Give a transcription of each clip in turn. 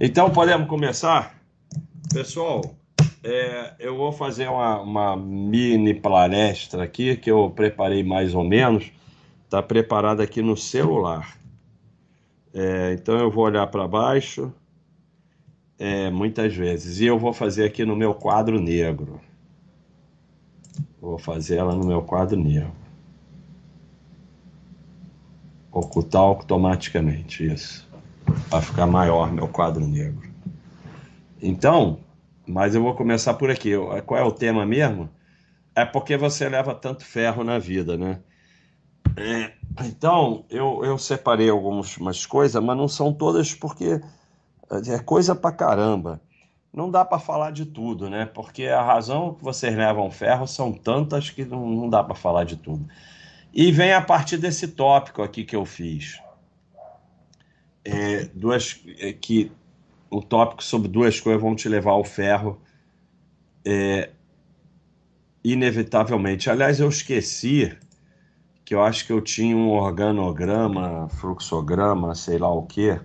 Então, podemos começar? Pessoal, é, eu vou fazer uma, uma, mini palestra aqui que eu preparei mais ou menos. Está preparada aqui no celular. É, então, eu vou olhar para baixo é, muitas vezes. E eu vou fazer aqui no meu quadro negro. Vou fazer ela no meu quadro negro. Ocultar automaticamente isso para ficar maior meu quadro negro. Então, mas eu vou começar por aqui. Qual é o tema mesmo? É porque você leva tanto ferro na vida, né? É, então, eu, eu separei algumas coisas, mas não são todas porque é coisa pra caramba. Não dá para falar de tudo, né? Porque a razão que vocês levam ferro são tantas que não, não dá para falar de tudo. E vem a partir desse tópico aqui que eu fiz é, duas é, que o tópico sobre duas coisas vão te levar ao ferro é, inevitavelmente. Aliás, eu esqueci que eu acho que eu tinha um organograma, fluxograma, sei lá o que,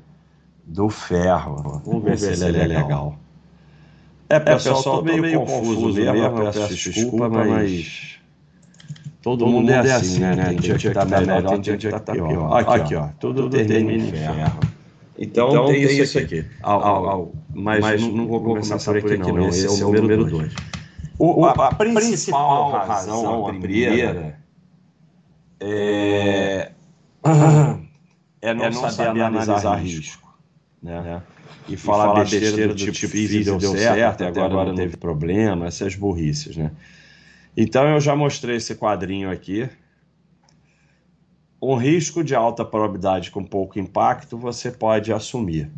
do ferro. Vamos, ver, se ele é legal. legal. É, pessoal, é, pessoal tô meio, meio confuso, confuso mesmo, eu peço, peço desculpa, mas... mas... Todo, Todo mundo, é, é assim, né? Tem dia que tá melhor, tem dia que tá pior. Aqui, aqui ó, tudo, tudo termina em ferro. Então, então tem, tem, isso aqui. aqui. Mas, mas não, não, vou começar, começar por aqui, não. não. Esse, esse, é o número 2. A, a, principal razão, a primeira, é, é não, é não saber, analisar risco. Né? né? E, e falar, falar besteira, besteira do, tipo, tipo fiz deu certo, certo até agora não teve problema, essas burrices, né? Então eu já mostrei esse quadrinho aqui, um risco de alta probabilidade com pouco impacto você pode assumir.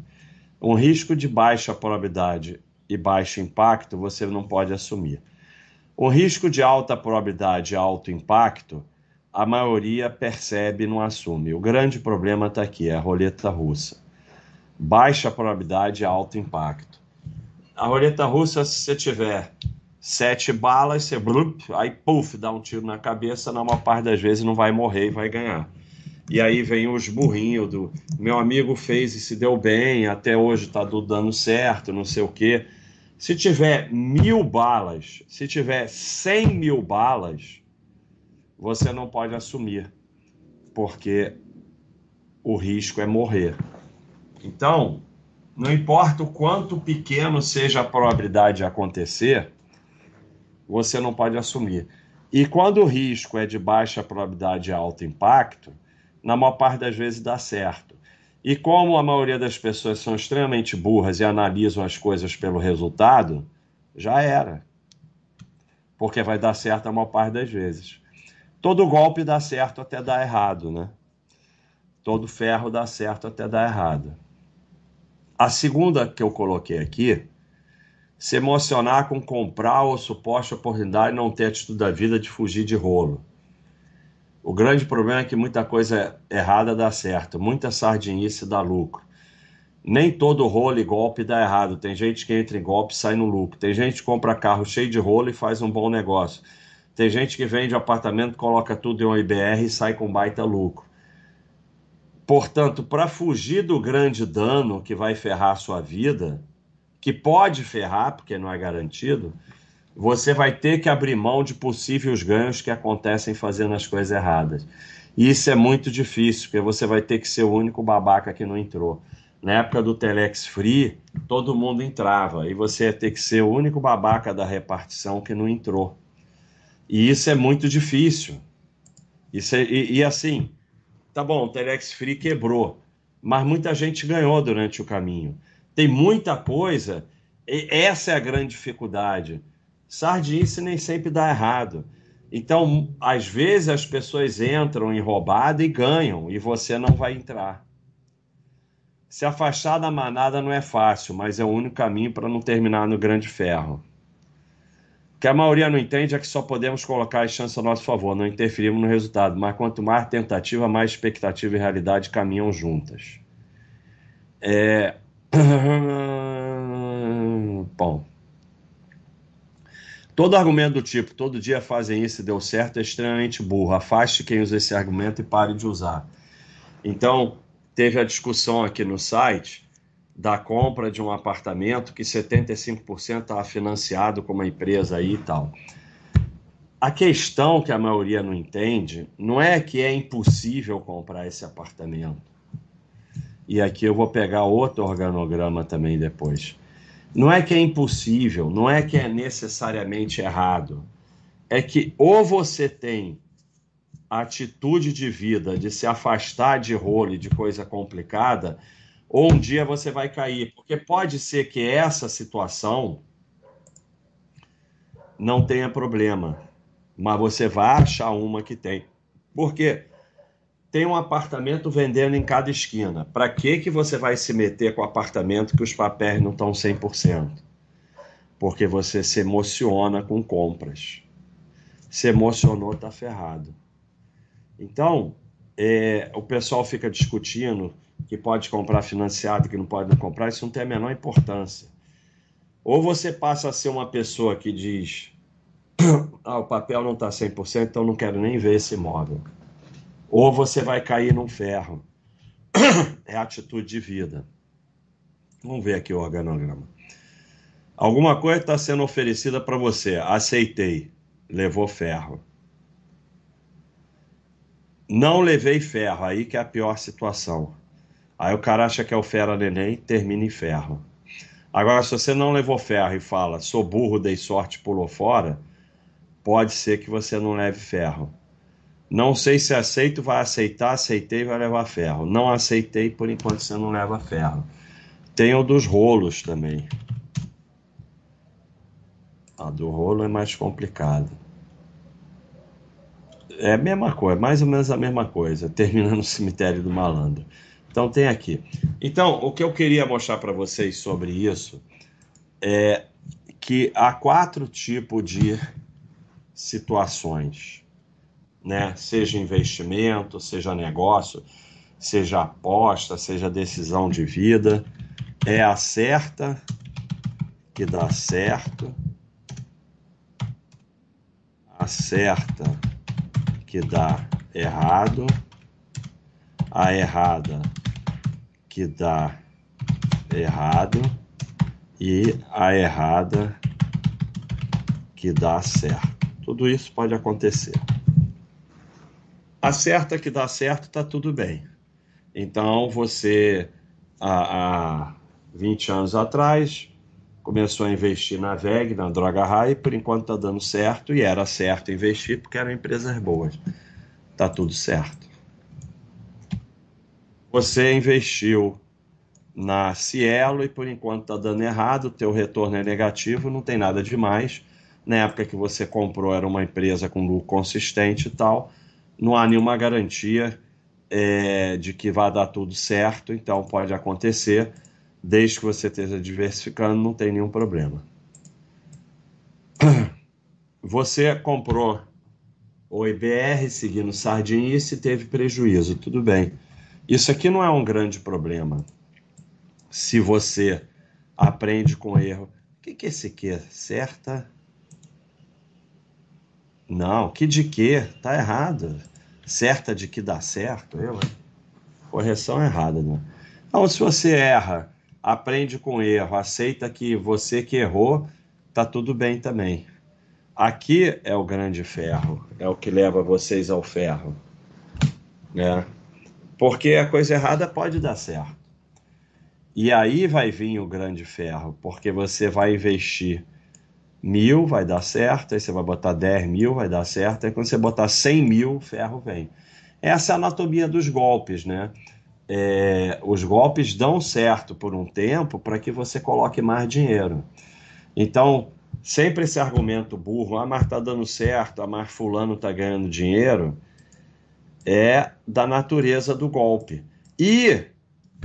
Um risco de baixa probabilidade e baixo impacto você não pode assumir. O risco de alta probabilidade e alto impacto, a maioria percebe e não assume. O grande problema está aqui, é a roleta russa. Baixa probabilidade e alto impacto. A roleta russa, se você tiver sete balas, você blup, aí puf, dá um tiro na cabeça, na maior parte das vezes não vai morrer e vai ganhar. E aí vem os burrinhos do meu amigo fez e se deu bem, até hoje tá dando certo, não sei o quê. Se tiver mil balas, se tiver cem mil balas, você não pode assumir, porque o risco é morrer. Então, não importa o quanto pequeno seja a probabilidade de acontecer, você não pode assumir. E quando o risco é de baixa probabilidade e alto impacto, na maior parte das vezes dá certo. E como a maioria das pessoas são extremamente burras e analisam as coisas pelo resultado, já era. Porque vai dar certo a maior parte das vezes. Todo golpe dá certo até dar errado, né? Todo ferro dá certo até dar errado. A segunda que eu coloquei aqui se emocionar com comprar ou suposta oportunidade e não ter atitude da vida de fugir de rolo. O grande problema é que muita coisa errada dá certo, muita sardinice dá lucro. Nem todo rolo e golpe dá errado. Tem gente que entra em golpe e sai no lucro. Tem gente que compra carro cheio de rolo e faz um bom negócio. Tem gente que vende apartamento, coloca tudo em um IBR e sai com baita lucro. Portanto, para fugir do grande dano que vai ferrar a sua vida, que pode ferrar, porque não é garantido, você vai ter que abrir mão de possíveis ganhos que acontecem fazendo as coisas erradas. E isso é muito difícil, porque você vai ter que ser o único babaca que não entrou. Na época do Telex Free, todo mundo entrava, e você ia ter que ser o único babaca da repartição que não entrou. E isso é muito difícil. Isso é, e, e assim, tá bom, o Telex Free quebrou, mas muita gente ganhou durante o caminho. Tem muita coisa, essa é a grande dificuldade. Sardinice nem sempre dá errado. Então, às vezes as pessoas entram em roubada e ganham, e você não vai entrar. Se afastar da manada não é fácil, mas é o único caminho para não terminar no grande ferro. O que a maioria não entende é que só podemos colocar as chances a nosso favor, não interferimos no resultado, mas quanto mais tentativa, mais expectativa e realidade caminham juntas. É... Bom. Todo argumento do tipo, todo dia fazem isso e deu certo, é extremamente burro. Afaste quem usa esse argumento e pare de usar. Então, teve a discussão aqui no site da compra de um apartamento que 75% estava financiado com uma empresa aí e tal. A questão que a maioria não entende não é que é impossível comprar esse apartamento. E aqui eu vou pegar outro organograma também depois. Não é que é impossível, não é que é necessariamente errado. É que ou você tem a atitude de vida de se afastar de rolo e de coisa complicada, ou um dia você vai cair. Porque pode ser que essa situação não tenha problema, mas você vai achar uma que tem. Porque tem um apartamento vendendo em cada esquina. Para que que você vai se meter com o apartamento que os papéis não estão 100%? Porque você se emociona com compras. Se emocionou, tá ferrado. Então, é, o pessoal fica discutindo que pode comprar financiado, que não pode comprar, isso não tem a menor importância. Ou você passa a ser uma pessoa que diz: ah, o papel não está 100%, então não quero nem ver esse imóvel. Ou você vai cair num ferro. É atitude de vida. Vamos ver aqui o organograma. Alguma coisa está sendo oferecida para você. Aceitei. Levou ferro. Não levei ferro. Aí que é a pior situação. Aí o cara acha que é o fera neném, termina em ferro. Agora, se você não levou ferro e fala, sou burro, dei sorte, pulou fora, pode ser que você não leve ferro. Não sei se aceito, vai aceitar, aceitei, vai levar ferro. Não aceitei, por enquanto você não leva ferro. Tem o dos rolos também. A do rolo é mais complicado. É a mesma coisa, mais ou menos a mesma coisa, termina no cemitério do malandro. Então tem aqui. Então, o que eu queria mostrar para vocês sobre isso é que há quatro tipos de situações, né? Seja investimento, seja negócio, seja aposta, seja decisão de vida, é a certa que dá certo, a certa que dá errado, a errada que dá errado e a errada que dá certo. Tudo isso pode acontecer. A certa que dá certo está tudo bem. Então você há, há 20 anos atrás começou a investir na VEG, na Droga High, por enquanto está dando certo e era certo investir porque eram empresas boas. Tá tudo certo. Você investiu na Cielo e por enquanto está dando errado, o teu retorno é negativo, não tem nada demais. Na época que você comprou era uma empresa com lucro consistente e tal, não há nenhuma garantia é, de que vai dar tudo certo, então pode acontecer, desde que você esteja diversificando, não tem nenhum problema. Você comprou o IBR seguindo Sardinice e teve prejuízo, tudo bem isso aqui não é um grande problema. Se você aprende com erro. O que, que é esse aqui? Certa? Não, que de que? Tá errado. Certa de que dá certo? Eu, Correção errada, né? Então, se você erra, aprende com erro, aceita que você que errou, tá tudo bem também. Aqui é o grande ferro, é o que leva vocês ao ferro. Né? Porque a coisa errada pode dar certo. E aí vai vir o grande ferro, porque você vai investir mil, vai dar certo, aí você vai botar 10 mil, vai dar certo, aí quando você botar 100 mil, ferro vem. Essa é a anatomia dos golpes, né? É, os golpes dão certo por um tempo para que você coloque mais dinheiro. Então, sempre esse argumento burro, ah, mas tá dando certo, ah, mas fulano tá ganhando dinheiro, é da natureza do golpe. E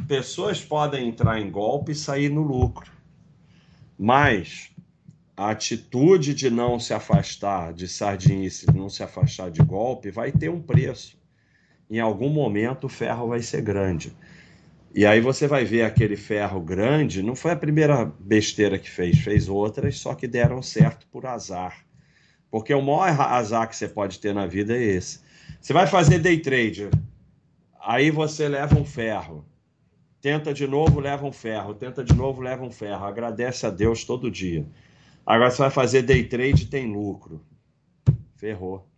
pessoas podem entrar em golpe e sair no lucro. Mas a atitude de não se afastar de sardinice, de não se afastar de golpe, vai ter um preço. Em algum momento o ferro vai ser grande. E aí você vai ver aquele ferro grande, não foi a primeira besteira que fez, fez outras, só que deram certo por azar. Porque o maior azar que você pode ter na vida é esse. Você vai fazer day trade, aí você leva um ferro. tenta de novo, leva um ferro, tenta de novo, leva um ferro. Agradece a Deus todo dia. Agora você vai fazer day trade tem lucro. Ferrou.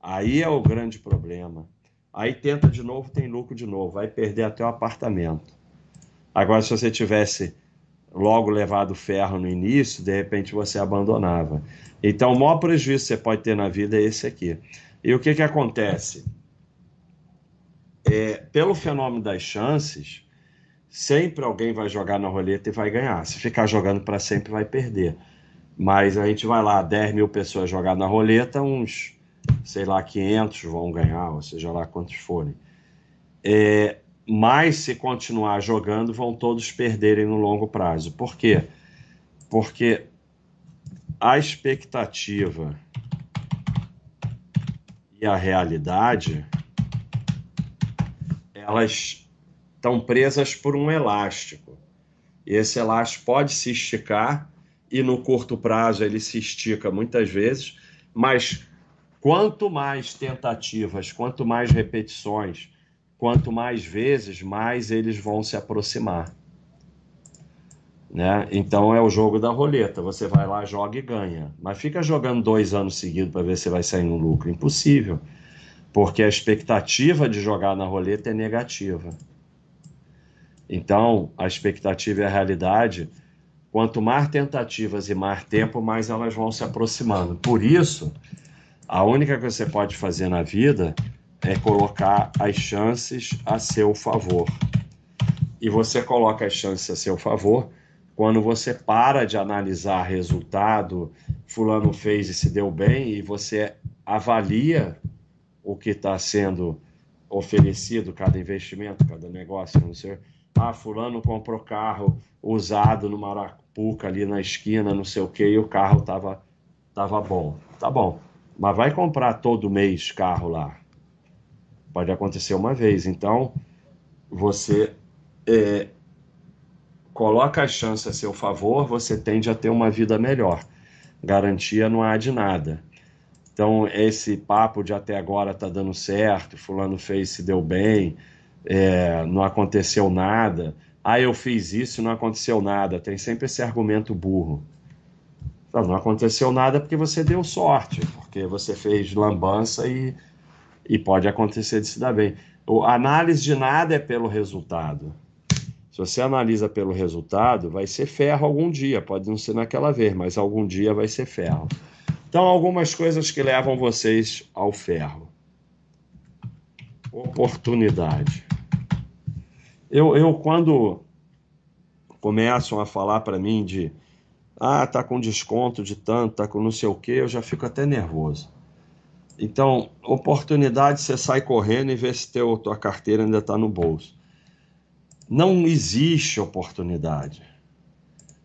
Aí é o grande problema. Aí tenta de novo, tem lucro de novo. Vai perder até o apartamento. Agora, se você tivesse logo levado ferro no início, de repente você abandonava. Então, o maior prejuízo que você pode ter na vida é esse aqui. E o que, que acontece? É, pelo fenômeno das chances, sempre alguém vai jogar na roleta e vai ganhar. Se ficar jogando para sempre, vai perder. Mas a gente vai lá, 10 mil pessoas jogar na roleta, uns, sei lá, 500 vão ganhar, ou seja lá quantos forem. É, mas se continuar jogando, vão todos perderem no longo prazo. Por quê? Porque a expectativa e a realidade elas estão presas por um elástico. E esse elástico pode se esticar e no curto prazo ele se estica muitas vezes, mas quanto mais tentativas, quanto mais repetições, quanto mais vezes, mais eles vão se aproximar. Né? Então é o jogo da roleta. Você vai lá, joga e ganha. Mas fica jogando dois anos seguidos para ver se vai sair no lucro. Impossível. Porque a expectativa de jogar na roleta é negativa. Então, a expectativa e a realidade, quanto mais tentativas e mais tempo, mais elas vão se aproximando. Por isso, a única coisa que você pode fazer na vida é colocar as chances a seu favor. E você coloca as chances a seu favor quando você para de analisar resultado, fulano fez e se deu bem, e você avalia o que está sendo oferecido, cada investimento, cada negócio, não sei. Ah, fulano comprou carro usado no Marapuca ali na esquina, não sei o que, e o carro tava, tava bom. Tá bom, mas vai comprar todo mês carro lá. Pode acontecer uma vez. Então, você é, coloca as chances a seu favor, você tende a ter uma vida melhor. Garantia não há de nada. Então, esse papo de até agora tá dando certo, fulano fez, se deu bem, é, não aconteceu nada. Ah, eu fiz isso não aconteceu nada. Tem sempre esse argumento burro. Não, não aconteceu nada porque você deu sorte, porque você fez lambança e, e pode acontecer de se dar bem. A análise de nada é pelo resultado. Se você analisa pelo resultado, vai ser ferro algum dia. Pode não ser naquela vez, mas algum dia vai ser ferro. Então, algumas coisas que levam vocês ao ferro. Oportunidade. Eu, eu quando começam a falar para mim de ah, tá com desconto de tanto, tá com não sei o que, eu já fico até nervoso. Então, oportunidade, você sai correndo e vê se teu, tua carteira ainda está no bolso. Não existe oportunidade.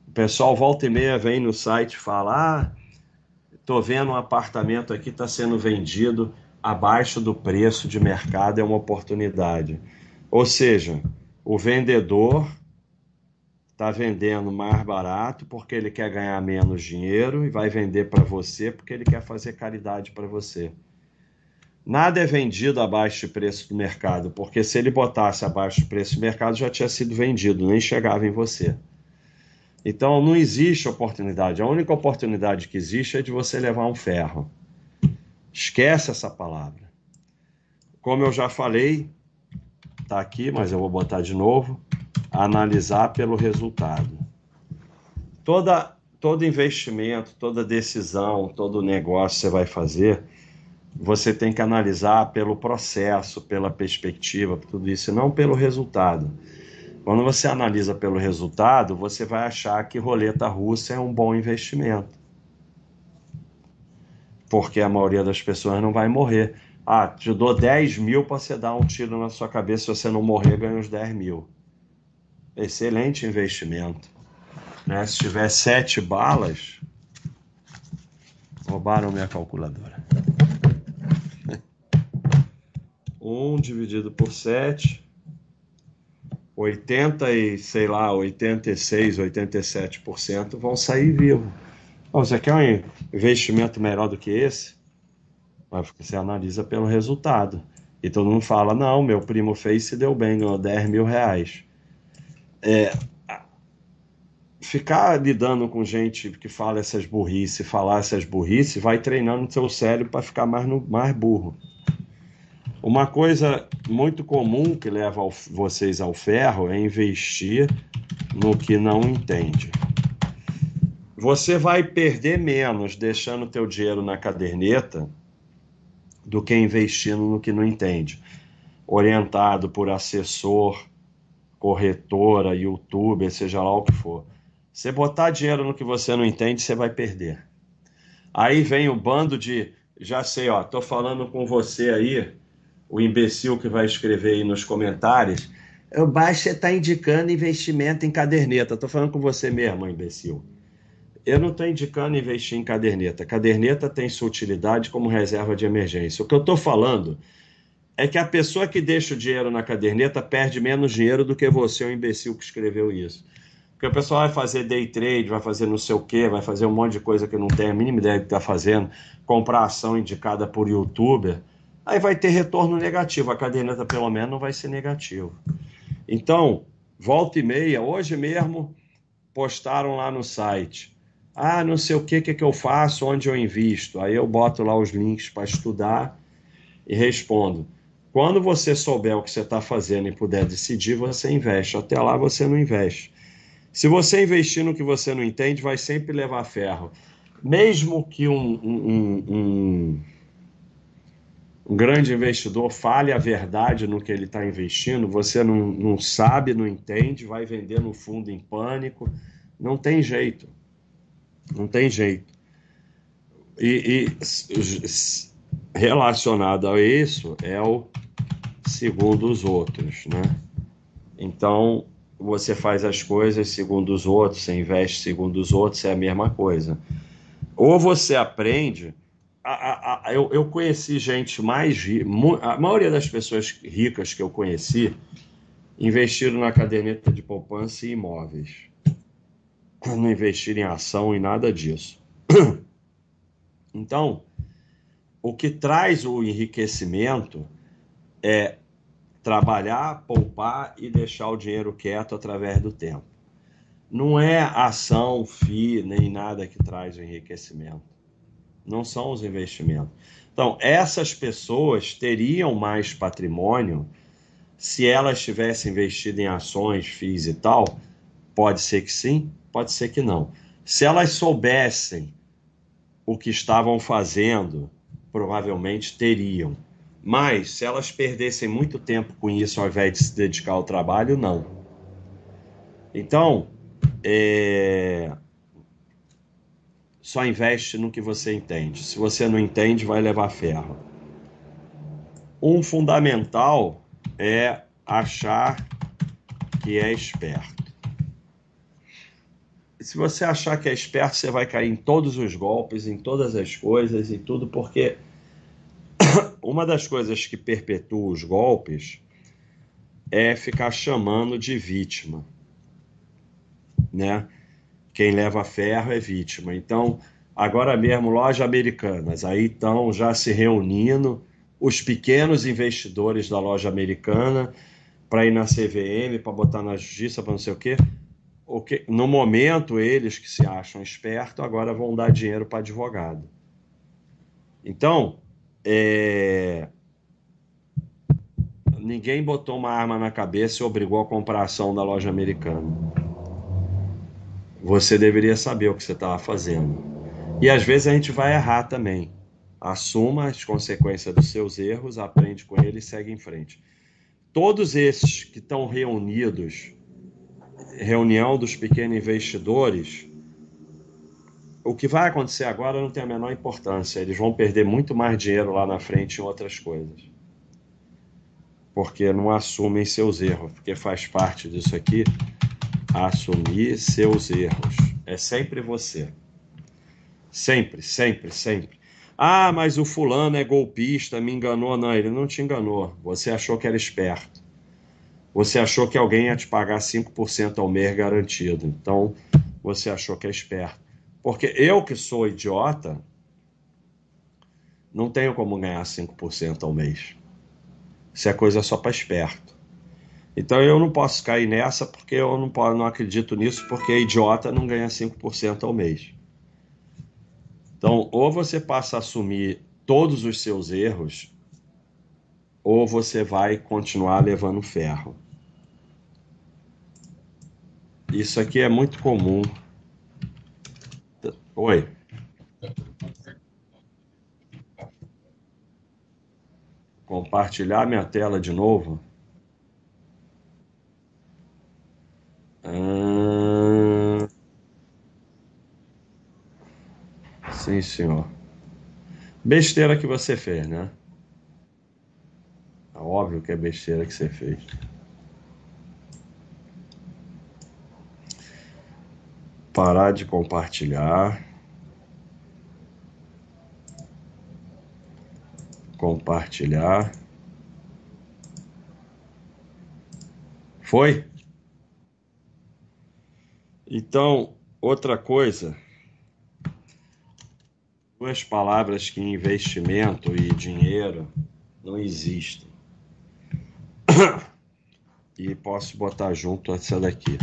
O pessoal volta e meia vem no site e fala: Ah, tô vendo um apartamento aqui está sendo vendido abaixo do preço de mercado, é uma oportunidade. Ou seja, o vendedor está vendendo mais barato porque ele quer ganhar menos dinheiro e vai vender para você porque ele quer fazer caridade para você. Nada é vendido abaixo de preço do mercado, porque se ele botasse abaixo do preço do mercado já tinha sido vendido, nem chegava em você. Então não existe oportunidade. A única oportunidade que existe é de você levar um ferro. Esquece essa palavra. Como eu já falei, está aqui, mas eu vou botar de novo. Analisar pelo resultado. Toda, todo investimento, toda decisão, todo negócio que você vai fazer, você tem que analisar pelo processo, pela perspectiva, tudo isso, e não pelo resultado. Quando você analisa pelo resultado, você vai achar que roleta russa é um bom investimento. Porque a maioria das pessoas não vai morrer. Ah, te dou 10 mil para você dar um tiro na sua cabeça, se você não morrer, ganha os 10 mil. Excelente investimento. Né? Se tiver 7 balas, roubaram minha calculadora. 1 dividido por 7, 80 e, sei lá, 86, 87% vão sair vivos. Você quer um investimento melhor do que esse? Você analisa pelo resultado. E todo mundo fala, não, meu primo fez e deu bem, ganhou 10 mil reais. é, ficar lidando com gente que fala essas burrice, falar essas burrice, vai treinando o seu cérebro para ficar mais, no, mais burro. Uma coisa muito comum que leva ao, vocês ao ferro é investir no que não entende. Você vai perder menos deixando teu dinheiro na caderneta do que investindo no que não entende. Orientado por assessor, corretora, youtuber, seja lá o que for. Você botar dinheiro no que você não entende, você vai perder. Aí vem o bando de, já sei, ó, tô falando com você aí, o imbecil que vai escrever aí nos comentários, o Baixa está indicando investimento em caderneta. Estou falando com você mesmo, imbecil. Eu não estou indicando investir em caderneta. Caderneta tem sua utilidade como reserva de emergência. O que eu estou falando é que a pessoa que deixa o dinheiro na caderneta perde menos dinheiro do que você, o imbecil que escreveu isso. Porque o pessoal vai fazer day trade, vai fazer não sei o quê, vai fazer um monte de coisa que não tem a mínima ideia do que está fazendo, comprar ação indicada por youtuber aí vai ter retorno negativo. A caderneta, pelo menos, não vai ser negativo. Então, volta e meia, hoje mesmo, postaram lá no site. Ah, não sei o que, que, que eu faço, onde eu invisto. Aí eu boto lá os links para estudar e respondo. Quando você souber o que você está fazendo e puder decidir, você investe. Até lá você não investe. Se você investir no que você não entende, vai sempre levar ferro. Mesmo que um, um, um um grande investidor fale a verdade no que ele está investindo, você não, não sabe, não entende, vai vender no fundo em pânico. Não tem jeito. Não tem jeito. E, e relacionado a isso é o segundo os outros, né? Então, você faz as coisas segundo os outros, você investe segundo os outros, é a mesma coisa. Ou você aprende a, a, a, eu, eu conheci gente mais a maioria das pessoas ricas que eu conheci investiram na caderneta de poupança e imóveis. Não investiram em ação e nada disso. Então, o que traz o enriquecimento é trabalhar, poupar e deixar o dinheiro quieto através do tempo. Não é ação, FI, nem nada que traz o enriquecimento não são os investimentos. Então, essas pessoas teriam mais patrimônio se elas tivessem investido em ações, FIIs e tal? Pode ser que sim, pode ser que não. Se elas soubessem o que estavam fazendo, provavelmente teriam. Mas se elas perdessem muito tempo com isso ao invés de se dedicar ao trabalho, não. Então, é, só investe no que você entende. Se você não entende, vai levar ferro. Um fundamental é achar que é esperto. Se você achar que é esperto, você vai cair em todos os golpes, em todas as coisas e tudo, porque uma das coisas que perpetua os golpes é ficar chamando de vítima, né? quem leva ferro é vítima. Então, agora mesmo, loja americanas, aí estão já se reunindo os pequenos investidores da loja americana para ir na CVM, para botar na justiça, para não sei o quê. Que, no momento, eles que se acham espertos agora vão dar dinheiro para advogado. Então, é... ninguém botou uma arma na cabeça e obrigou a comprar ação da loja americana você deveria saber o que você estava fazendo. E às vezes a gente vai errar também. Assuma as consequências dos seus erros, aprende com eles e segue em frente. Todos esses que estão reunidos, reunião dos pequenos investidores, o que vai acontecer agora não tem a menor importância. Eles vão perder muito mais dinheiro lá na frente em outras coisas. Porque não assumem seus erros, porque faz parte disso aqui assumir seus erros. É sempre você. Sempre, sempre, sempre. Ah, mas o fulano é golpista, me enganou. Não, ele não te enganou. Você achou que era esperto. Você achou que alguém ia te pagar 5% ao mês garantido. Então, você achou que é esperto. Porque eu que sou idiota, não tenho como ganhar 5% ao mês. Isso é coisa só para esperto. Então eu não posso cair nessa porque eu não, posso, não acredito nisso, porque idiota não ganha 5% ao mês. Então, ou você passa a assumir todos os seus erros, ou você vai continuar levando ferro. Isso aqui é muito comum. Oi. Compartilhar minha tela de novo. Ah, sim, senhor. Besteira que você fez, né? É óbvio que é besteira que você fez. Parar de compartilhar. Compartilhar. Foi? Então, outra coisa, duas palavras que investimento e dinheiro não existem. E posso botar junto essa daqui.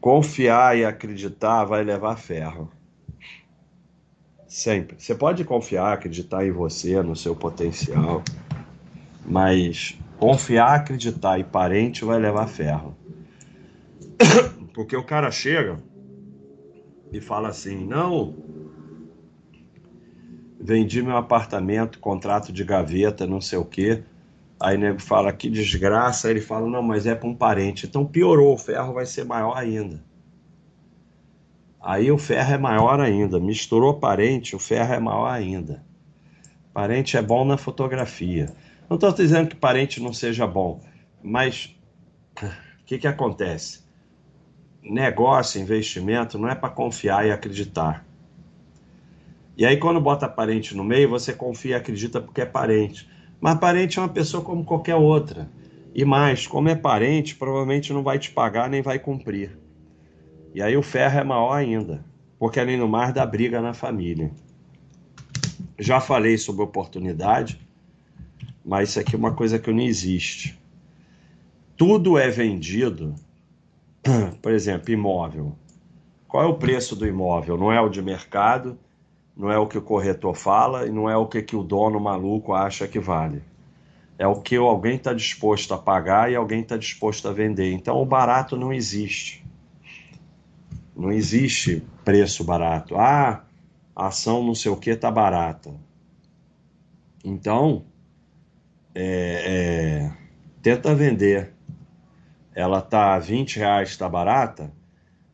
Confiar e acreditar vai levar ferro. Sempre. Você pode confiar, acreditar em você, no seu potencial, mas Confiar, acreditar e parente vai levar ferro. Porque o cara chega e fala assim: não, vendi meu apartamento, contrato de gaveta, não sei o quê. Aí nego fala que desgraça, aí ele fala: não, mas é para um parente. Então piorou, o ferro vai ser maior ainda. Aí o ferro é maior ainda. Misturou parente, o ferro é maior ainda. Parente é bom na fotografia. Não estou dizendo que parente não seja bom, mas o que, que acontece? Negócio, investimento, não é para confiar e acreditar. E aí, quando bota parente no meio, você confia e acredita porque é parente. Mas parente é uma pessoa como qualquer outra. E mais, como é parente, provavelmente não vai te pagar nem vai cumprir. E aí o ferro é maior ainda, porque além do mais dá briga na família. Já falei sobre oportunidade mas isso aqui é uma coisa que não existe. Tudo é vendido, por exemplo, imóvel. Qual é o preço do imóvel? Não é o de mercado, não é o que o corretor fala e não é o que, que o dono maluco acha que vale. É o que alguém está disposto a pagar e alguém está disposto a vender. Então o barato não existe. Não existe preço barato. Ah, a ação não sei o que está barata. Então, é, é, tenta vender. Ela tá 20 reais, está barata,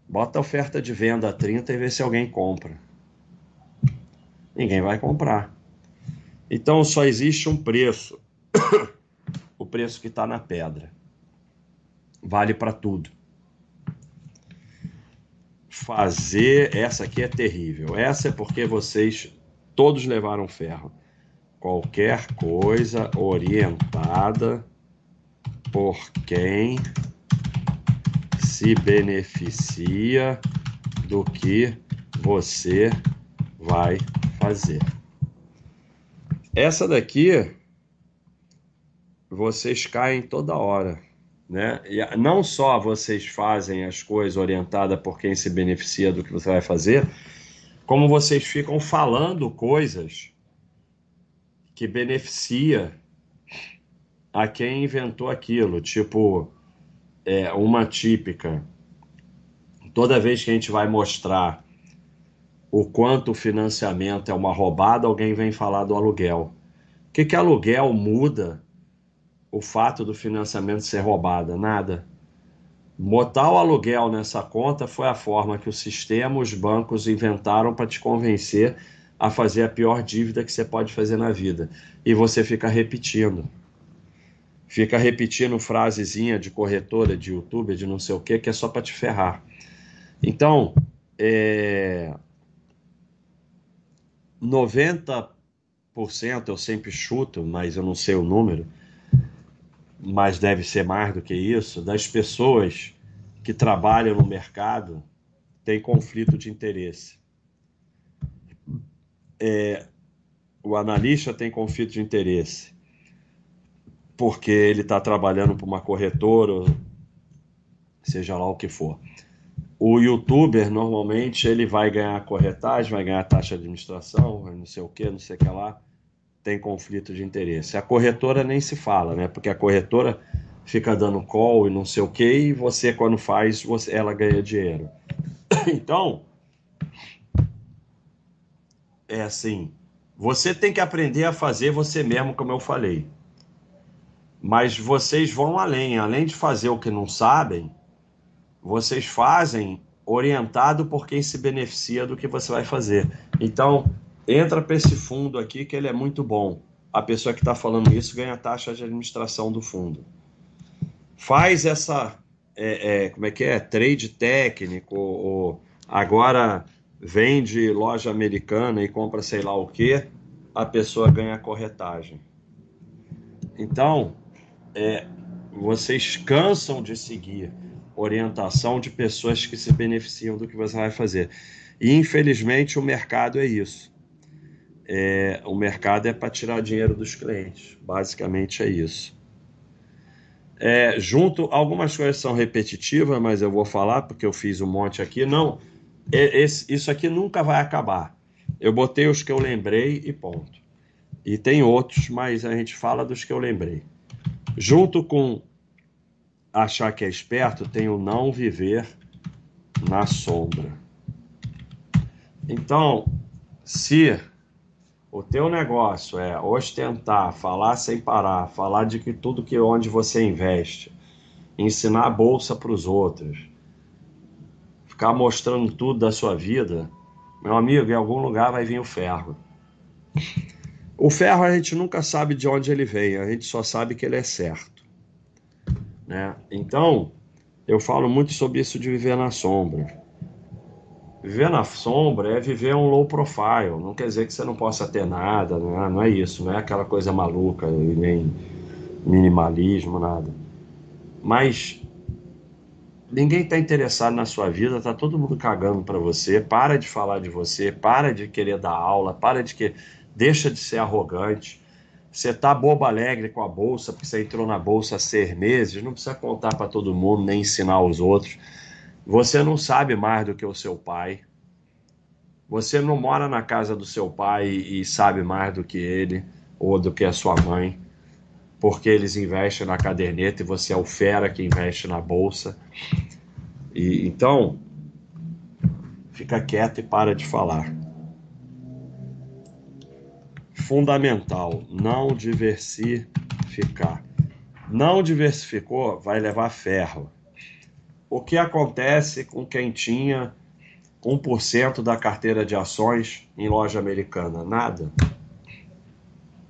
bota a oferta de venda a 30 e vê se alguém compra. Ninguém vai comprar. Então só existe um preço. o preço que está na pedra. Vale para tudo. Fazer. Essa aqui é terrível. Essa é porque vocês todos levaram ferro qualquer coisa orientada por quem se beneficia do que você vai fazer. Essa daqui vocês caem toda hora, né? E não só vocês fazem as coisas orientadas por quem se beneficia do que você vai fazer, como vocês ficam falando coisas que beneficia a quem inventou aquilo. Tipo, é, uma típica. Toda vez que a gente vai mostrar o quanto o financiamento é uma roubada, alguém vem falar do aluguel. O que, que aluguel muda o fato do financiamento ser roubada? Nada. Botar o aluguel nessa conta foi a forma que o sistema, os bancos inventaram para te convencer a fazer a pior dívida que você pode fazer na vida. E você fica repetindo. Fica repetindo frasezinha de corretora, de youtuber, de não sei o que, que é só para te ferrar. Então, é... 90% eu sempre chuto, mas eu não sei o número, mas deve ser mais do que isso, das pessoas que trabalham no mercado tem conflito de interesse é, o analista tem conflito de interesse porque ele está trabalhando para uma corretora, seja lá o que for. O youtuber, normalmente, ele vai ganhar corretagem, vai ganhar taxa de administração, não sei o que, não sei o que lá, tem conflito de interesse. A corretora nem se fala, né? Porque a corretora fica dando call e não sei o que, e você, quando faz, você, ela ganha dinheiro. Então, é assim, você tem que aprender a fazer você mesmo, como eu falei. Mas vocês vão além, além de fazer o que não sabem, vocês fazem orientado por quem se beneficia do que você vai fazer. Então, entra para esse fundo aqui que ele é muito bom. A pessoa que está falando isso ganha taxa de administração do fundo. Faz essa, é, é, como é que é, trade técnico, ou agora vende loja americana e compra sei lá o que, a pessoa ganha corretagem. Então, é, vocês cansam de seguir orientação de pessoas que se beneficiam do que você vai fazer. E infelizmente o mercado é isso. É, o mercado é para tirar dinheiro dos clientes. Basicamente é isso. É, junto, algumas coisas são repetitivas, mas eu vou falar porque eu fiz um monte aqui. Não, é, esse, isso aqui nunca vai acabar. Eu botei os que eu lembrei e ponto. E tem outros, mas a gente fala dos que eu lembrei. Junto com achar que é esperto, tem o não viver na sombra. Então, se o teu negócio é ostentar, falar sem parar, falar de que tudo que onde você investe, ensinar a bolsa para os outros, ficar mostrando tudo da sua vida, meu amigo, em algum lugar vai vir o ferro. O ferro a gente nunca sabe de onde ele vem, a gente só sabe que ele é certo. Né? Então, eu falo muito sobre isso de viver na sombra. Viver na sombra é viver um low profile, não quer dizer que você não possa ter nada, não é, não é isso, não é aquela coisa maluca, nem minimalismo, nada. Mas ninguém está interessado na sua vida, tá todo mundo cagando para você. Para de falar de você, para de querer dar aula, para de que deixa de ser arrogante. Você tá bobo alegre com a bolsa, porque você entrou na bolsa há seis meses, não precisa contar para todo mundo, nem ensinar aos outros. Você não sabe mais do que o seu pai. Você não mora na casa do seu pai e sabe mais do que ele ou do que a sua mãe, porque eles investem na caderneta e você é o fera que investe na bolsa. E então, fica quieto e para de falar fundamental, não diversificar. Não diversificou, vai levar ferro. O que acontece com quem tinha 1% da carteira de ações em loja americana? Nada.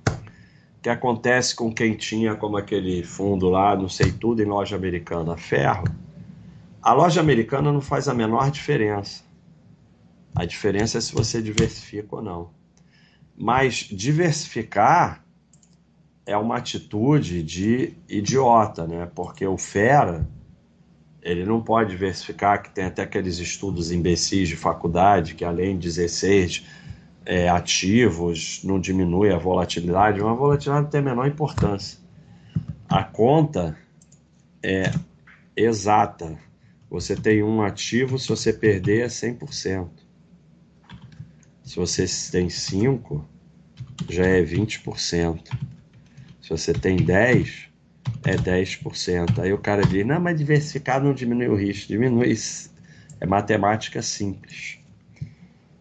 O que acontece com quem tinha, como aquele fundo lá, não sei tudo, em loja americana? Ferro. A loja americana não faz a menor diferença. A diferença é se você diversifica ou não. Mas diversificar é uma atitude de idiota, né? Porque o fera, ele não pode diversificar, que tem até aqueles estudos imbecis de faculdade, que além de 16 é, ativos, não diminui a volatilidade, uma volatilidade não tem a menor importância. A conta é exata. Você tem um ativo, se você perder é 100%. Se você tem 5, já é 20%. Se você tem 10, é 10%. Aí o cara diz: não, mas diversificar não diminui o risco. Diminui. É matemática simples.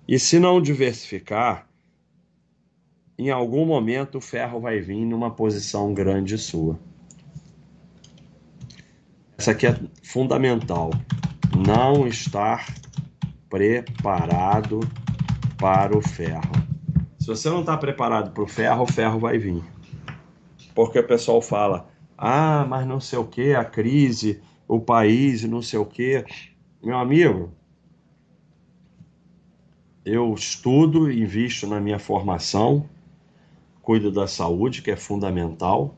E se não diversificar, em algum momento o ferro vai vir numa posição grande sua. Essa aqui é fundamental. Não estar preparado para o ferro. Se você não está preparado para o ferro, o ferro vai vir. Porque o pessoal fala, ah, mas não sei o que, a crise, o país, não sei o que. Meu amigo, eu estudo, invisto na minha formação, cuido da saúde, que é fundamental,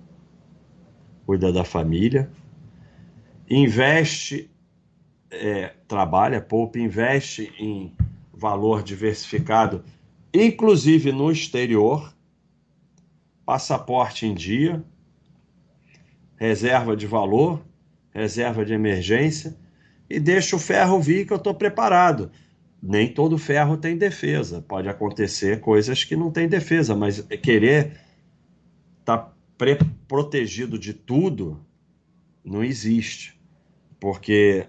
cuida da família, investe, é, trabalha, poupa, investe em valor diversificado, inclusive no exterior, passaporte em dia, reserva de valor, reserva de emergência e deixa o ferro vir que eu estou preparado. Nem todo ferro tem defesa. Pode acontecer coisas que não tem defesa, mas querer estar tá protegido de tudo não existe. Porque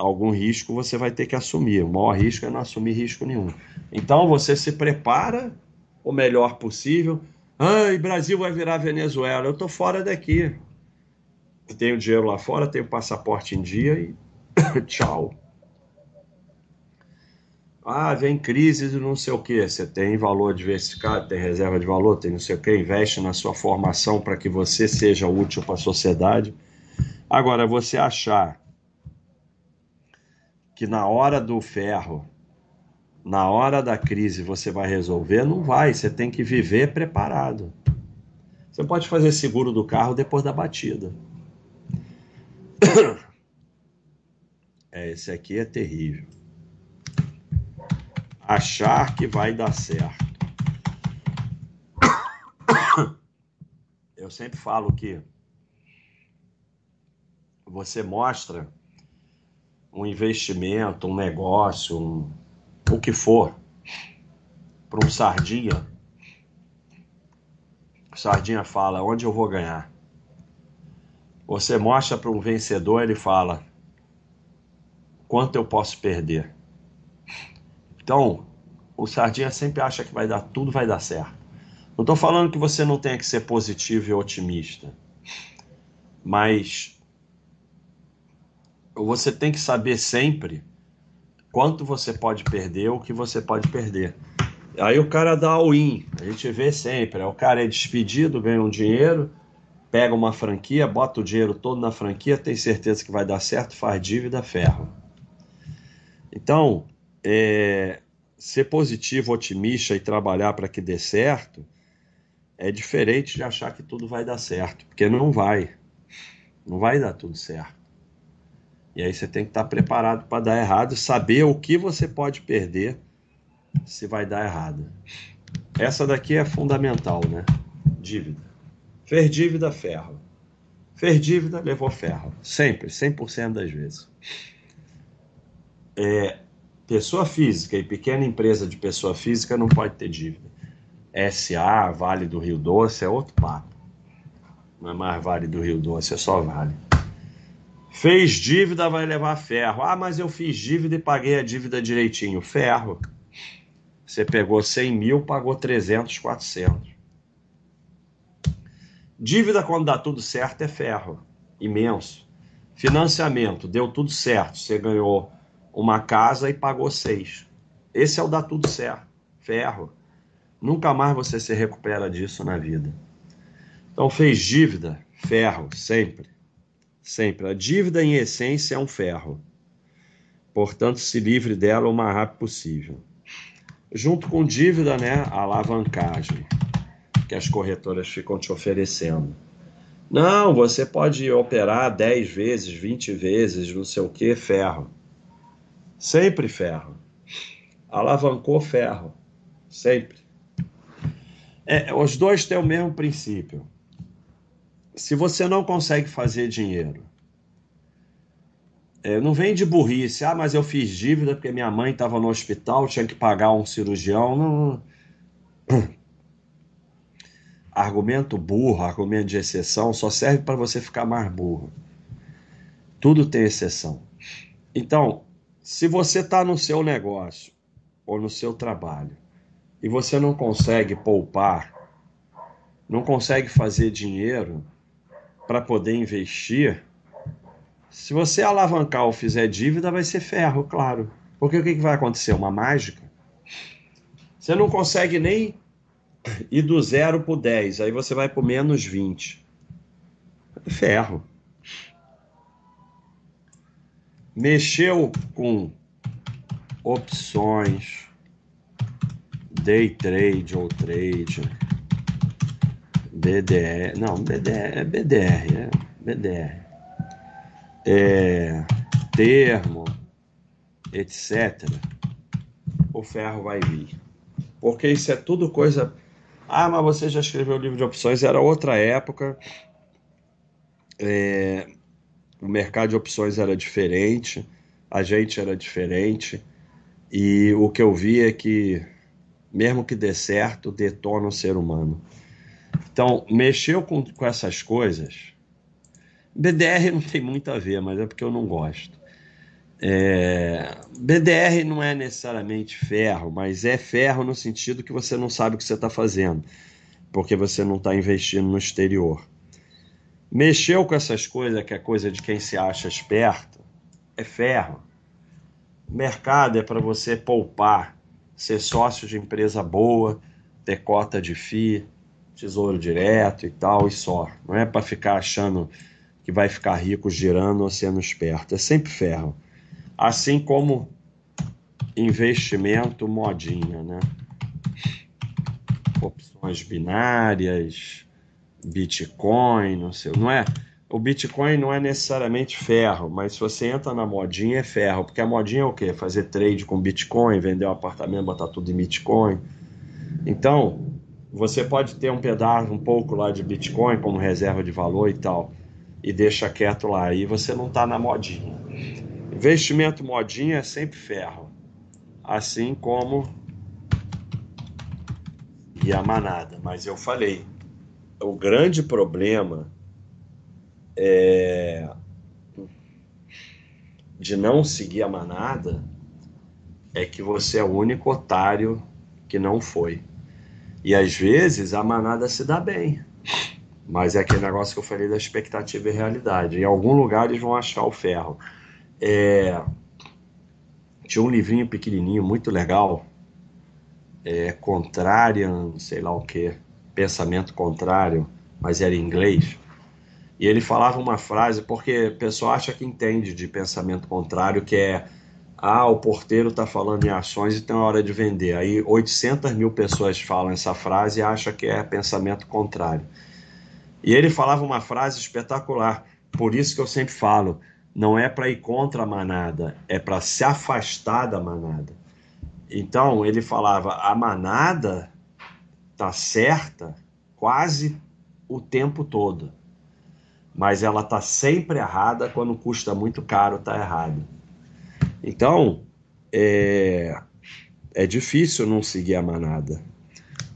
algum risco você vai ter que assumir. O maior risco é não assumir risco nenhum. Então você se prepara o melhor possível. Ai, Brasil vai virar Venezuela. Eu estou fora daqui. tenho dinheiro lá fora, tenho passaporte em dia e tchau. Ah, vem crise de não sei o que. Você tem valor diversificado, tem reserva de valor, tem não sei o que. Investe na sua formação para que você seja útil para a sociedade. Agora, você achar que na hora do ferro, na hora da crise, você vai resolver, não vai. Você tem que viver preparado. Você pode fazer seguro do carro depois da batida. É, esse aqui é terrível. Achar que vai dar certo. Eu sempre falo que você mostra um investimento, um negócio, um, o que for, para um sardinha. Sardinha fala: onde eu vou ganhar? Você mostra para um vencedor, ele fala: quanto eu posso perder? Então, o sardinha sempre acha que vai dar tudo, vai dar certo. Não estou falando que você não tenha que ser positivo e otimista, mas você tem que saber sempre quanto você pode perder, o que você pode perder. Aí o cara dá all-in, a gente vê sempre. O cara é despedido, ganha um dinheiro, pega uma franquia, bota o dinheiro todo na franquia, tem certeza que vai dar certo, faz dívida, ferro. Então, é, ser positivo, otimista e trabalhar para que dê certo é diferente de achar que tudo vai dar certo, porque não vai. Não vai dar tudo certo. E aí você tem que estar preparado para dar errado, saber o que você pode perder se vai dar errado. Essa daqui é fundamental, né? Dívida. Fez dívida, ferro. Fez dívida, levou ferro. Sempre, 100% das vezes. É, pessoa física e pequena empresa de pessoa física não pode ter dívida. SA, Vale do Rio Doce, é outro papo. Não é mais Vale do Rio Doce, é só Vale. Fez dívida, vai levar ferro. Ah, mas eu fiz dívida e paguei a dívida direitinho. Ferro. Você pegou 100 mil, pagou 300, 400. Dívida, quando dá tudo certo, é ferro. Imenso. Financiamento, deu tudo certo. Você ganhou uma casa e pagou seis. Esse é o dá tudo certo. Ferro. Nunca mais você se recupera disso na vida. Então, fez dívida, ferro, sempre. Sempre. A dívida, em essência, é um ferro. Portanto, se livre dela o mais rápido possível. Junto com dívida, né, a alavancagem que as corretoras ficam te oferecendo. Não, você pode operar 10 vezes, 20 vezes, não sei o que, ferro. Sempre ferro. Alavancou ferro. Sempre. É, os dois têm o mesmo princípio se você não consegue fazer dinheiro, é, não vem de burrice, ah, mas eu fiz dívida porque minha mãe estava no hospital, tinha que pagar um cirurgião. Não. Argumento burro, argumento de exceção, só serve para você ficar mais burro. Tudo tem exceção. Então, se você está no seu negócio ou no seu trabalho e você não consegue poupar, não consegue fazer dinheiro, para poder investir, se você alavancar ou fizer dívida, vai ser ferro, claro. Porque o que, que vai acontecer? Uma mágica. Você não consegue nem ir do zero para o 10, aí você vai para menos 20. É ferro. Mexeu com opções, day trade ou trade BDR, não, BDR, é BDR, é BDR. É, termo, etc. O ferro vai vir. Porque isso é tudo coisa. Ah, mas você já escreveu o livro de opções, era outra época. É, o mercado de opções era diferente, a gente era diferente. E o que eu vi é que, mesmo que dê certo, detona o ser humano. Então, mexeu com, com essas coisas. BDR não tem muito a ver, mas é porque eu não gosto. É, BDR não é necessariamente ferro, mas é ferro no sentido que você não sabe o que você está fazendo, porque você não está investindo no exterior. Mexeu com essas coisas, que é coisa de quem se acha esperto, é ferro. Mercado é para você poupar, ser sócio de empresa boa, ter cota de FII, tesouro direto e tal, e só. Não é para ficar achando que vai ficar rico girando ou sendo esperto. É sempre ferro assim como investimento modinha, né? Opções binárias, Bitcoin, não sei, não é? O Bitcoin não é necessariamente ferro, mas se você entra na modinha é ferro, porque a modinha é o quê? Fazer trade com Bitcoin, vender um apartamento, botar tudo em Bitcoin. Então, você pode ter um pedaço, um pouco lá de Bitcoin como reserva de valor e tal, e deixa quieto lá, aí você não está na modinha. Investimento modinha é sempre ferro, assim como e a manada. Mas eu falei, o grande problema é de não seguir a manada é que você é o único otário que não foi. E às vezes a manada se dá bem. Mas é aquele negócio que eu falei da expectativa e realidade. Em algum lugar eles vão achar o ferro. É, tinha um livrinho pequenininho, muito legal, é, Contrarian, sei lá o que, Pensamento Contrário, mas era em inglês. E ele falava uma frase, porque o pessoal acha que entende de pensamento contrário, que é ah, o porteiro está falando em ações e tem hora de vender. Aí 800 mil pessoas falam essa frase e acham que é pensamento contrário. E ele falava uma frase espetacular, por isso que eu sempre falo, não é para ir contra a manada, é para se afastar da manada. Então ele falava: a manada tá certa quase o tempo todo, mas ela tá sempre errada quando custa muito caro tá errado. Então é, é difícil não seguir a manada.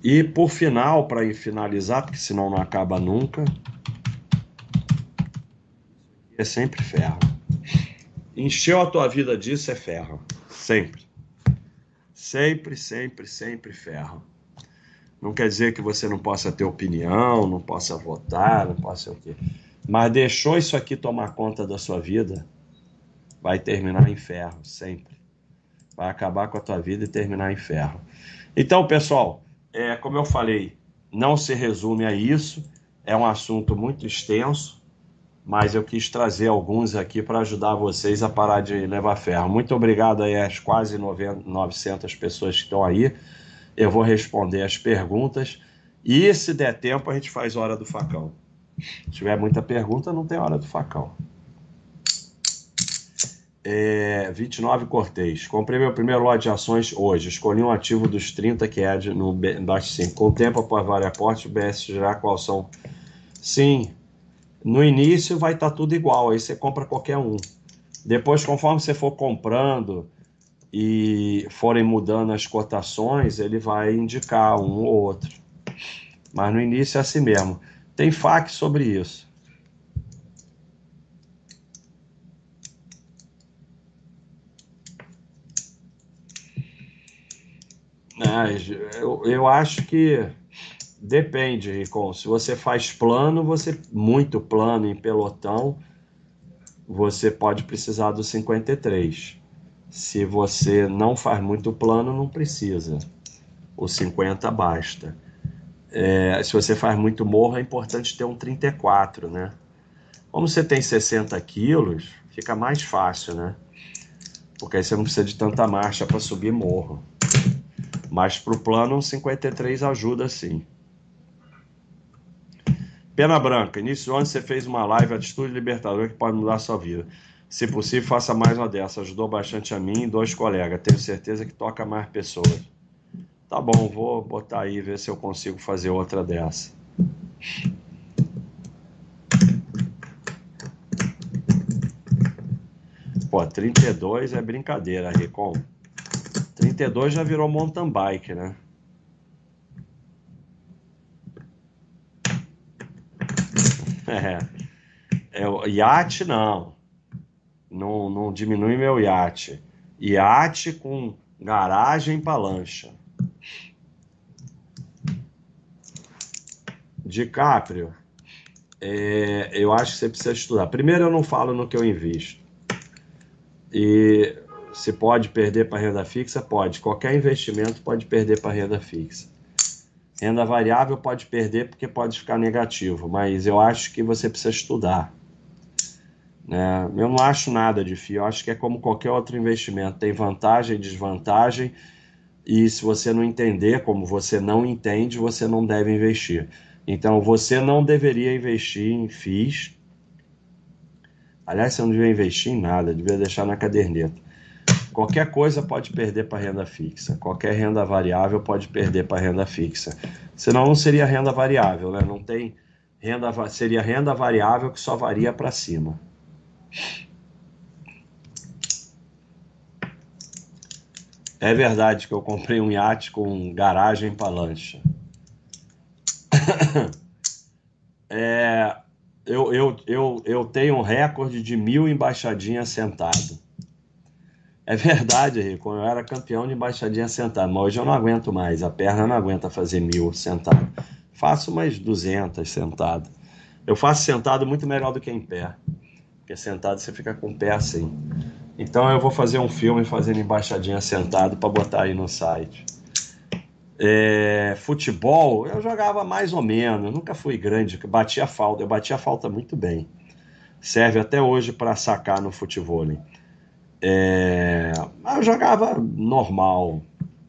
E por final, para finalizar, porque senão não acaba nunca, é sempre ferro. Encheu a tua vida disso é ferro. Sempre. Sempre, sempre, sempre ferro. Não quer dizer que você não possa ter opinião, não possa votar, não possa o quê. Mas deixou isso aqui tomar conta da sua vida, vai terminar em ferro, sempre. Vai acabar com a tua vida e terminar em ferro. Então, pessoal, é, como eu falei, não se resume a isso. É um assunto muito extenso mas eu quis trazer alguns aqui para ajudar vocês a parar de levar ferro. Muito obrigado aí às quase 900 pessoas que estão aí. Eu vou responder as perguntas e se der tempo a gente faz hora do facão. Se tiver muita pergunta, não tem hora do facão. É, 29 Cortês. Comprei meu primeiro lote de ações hoje. Escolhi um ativo dos 30 que é de, no Baixo 5. Com o tempo após vários aportes, o BS gerar qual são? Sim, no início vai estar tá tudo igual, aí você compra qualquer um. Depois, conforme você for comprando e forem mudando as cotações, ele vai indicar um ou outro. Mas no início é assim mesmo. Tem FAQ sobre isso. Eu, eu acho que Depende, Ricon. Se você faz plano, você muito plano em pelotão, você pode precisar do 53. Se você não faz muito plano, não precisa. O 50 basta. É, se você faz muito morro, é importante ter um 34, né? Como você tem 60 quilos, fica mais fácil, né? Porque aí você não precisa de tanta marcha para subir morro. Mas para o plano, um 53 ajuda sim. Pena Branca, início do ano você fez uma live Atitude Libertador que pode mudar a sua vida. Se possível, faça mais uma dessa. Ajudou bastante a mim e dois colegas. Tenho certeza que toca mais pessoas. Tá bom, vou botar aí, ver se eu consigo fazer outra dessa. Pô, 32 é brincadeira, Ricom. 32 já virou mountain bike, né? É. é o iate não. não. Não diminui meu iate. Iate com garagem para lancha. DiCaprio, é, eu acho que você precisa estudar. Primeiro, eu não falo no que eu invisto. E se pode perder para renda fixa? Pode. Qualquer investimento pode perder para renda fixa. Renda variável pode perder porque pode ficar negativo, mas eu acho que você precisa estudar. Né? Eu não acho nada de FII, eu acho que é como qualquer outro investimento, tem vantagem e desvantagem, e se você não entender como você não entende, você não deve investir. Então você não deveria investir em FIIs. Aliás, você não devia investir em nada, devia deixar na caderneta. Qualquer coisa pode perder para renda fixa, qualquer renda variável pode perder para renda fixa. Senão não seria renda variável, né? Não tem renda seria renda variável que só varia para cima. É verdade que eu comprei um iate com garagem para lancha. é, eu, eu, eu, eu tenho um recorde de mil embaixadinhas sentado. É verdade, Rico. Eu era campeão de embaixadinha sentado, mas hoje eu não aguento mais. A perna não aguenta fazer mil sentado. Faço umas 200 sentado. Eu faço sentado muito melhor do que em pé. Porque sentado você fica com o pé assim. Então eu vou fazer um filme fazendo embaixadinha sentado para botar aí no site. É, futebol, eu jogava mais ou menos, nunca fui grande, batia falta, eu batia falta muito bem. Serve até hoje para sacar no futebol. É, eu jogava normal,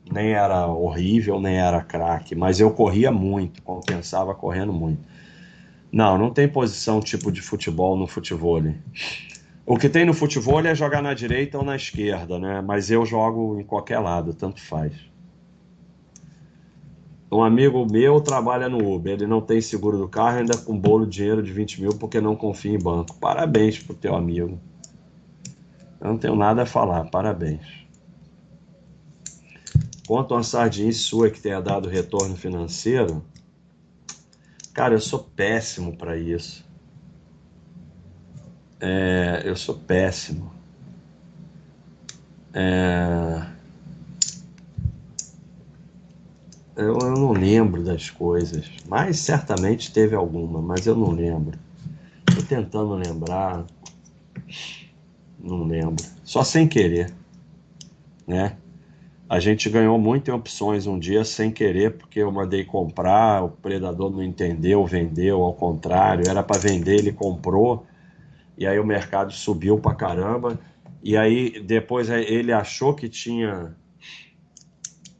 nem era horrível, nem era craque, mas eu corria muito, compensava correndo muito. Não, não tem posição tipo de futebol no futebol. O que tem no futebol é jogar na direita ou na esquerda, né? Mas eu jogo em qualquer lado, tanto faz. Um amigo meu trabalha no Uber, ele não tem seguro do carro, ainda com bolo de dinheiro de 20 mil porque não confia em banco. Parabéns pro teu amigo. Eu não tenho nada a falar, parabéns. Quanto a uma sardinha sua que tenha dado retorno financeiro, cara, eu sou péssimo para isso. É, eu sou péssimo. É... Eu, eu, não lembro das coisas, mas certamente teve alguma, mas eu não lembro. Estou tentando lembrar, não lembro. Só sem querer, né? A gente ganhou muito em opções um dia sem querer, porque eu mandei comprar, o predador não entendeu, vendeu, ao contrário, era para vender, ele comprou, e aí o mercado subiu para caramba, e aí depois ele achou que tinha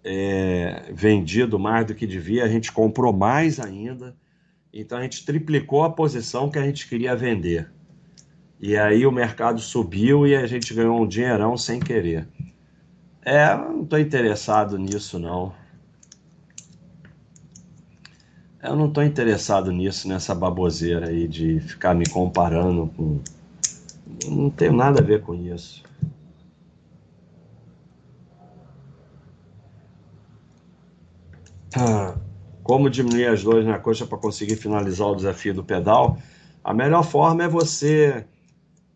é, vendido mais do que devia, a gente comprou mais ainda. Então a gente triplicou a posição que a gente queria vender. E aí o mercado subiu e a gente ganhou um dinheirão sem querer. É, não estou interessado nisso não. Eu não estou interessado nisso, nessa baboseira aí de ficar me comparando com. Não tenho nada a ver com isso. como diminuir as dores na coxa para conseguir finalizar o desafio do pedal? A melhor forma é você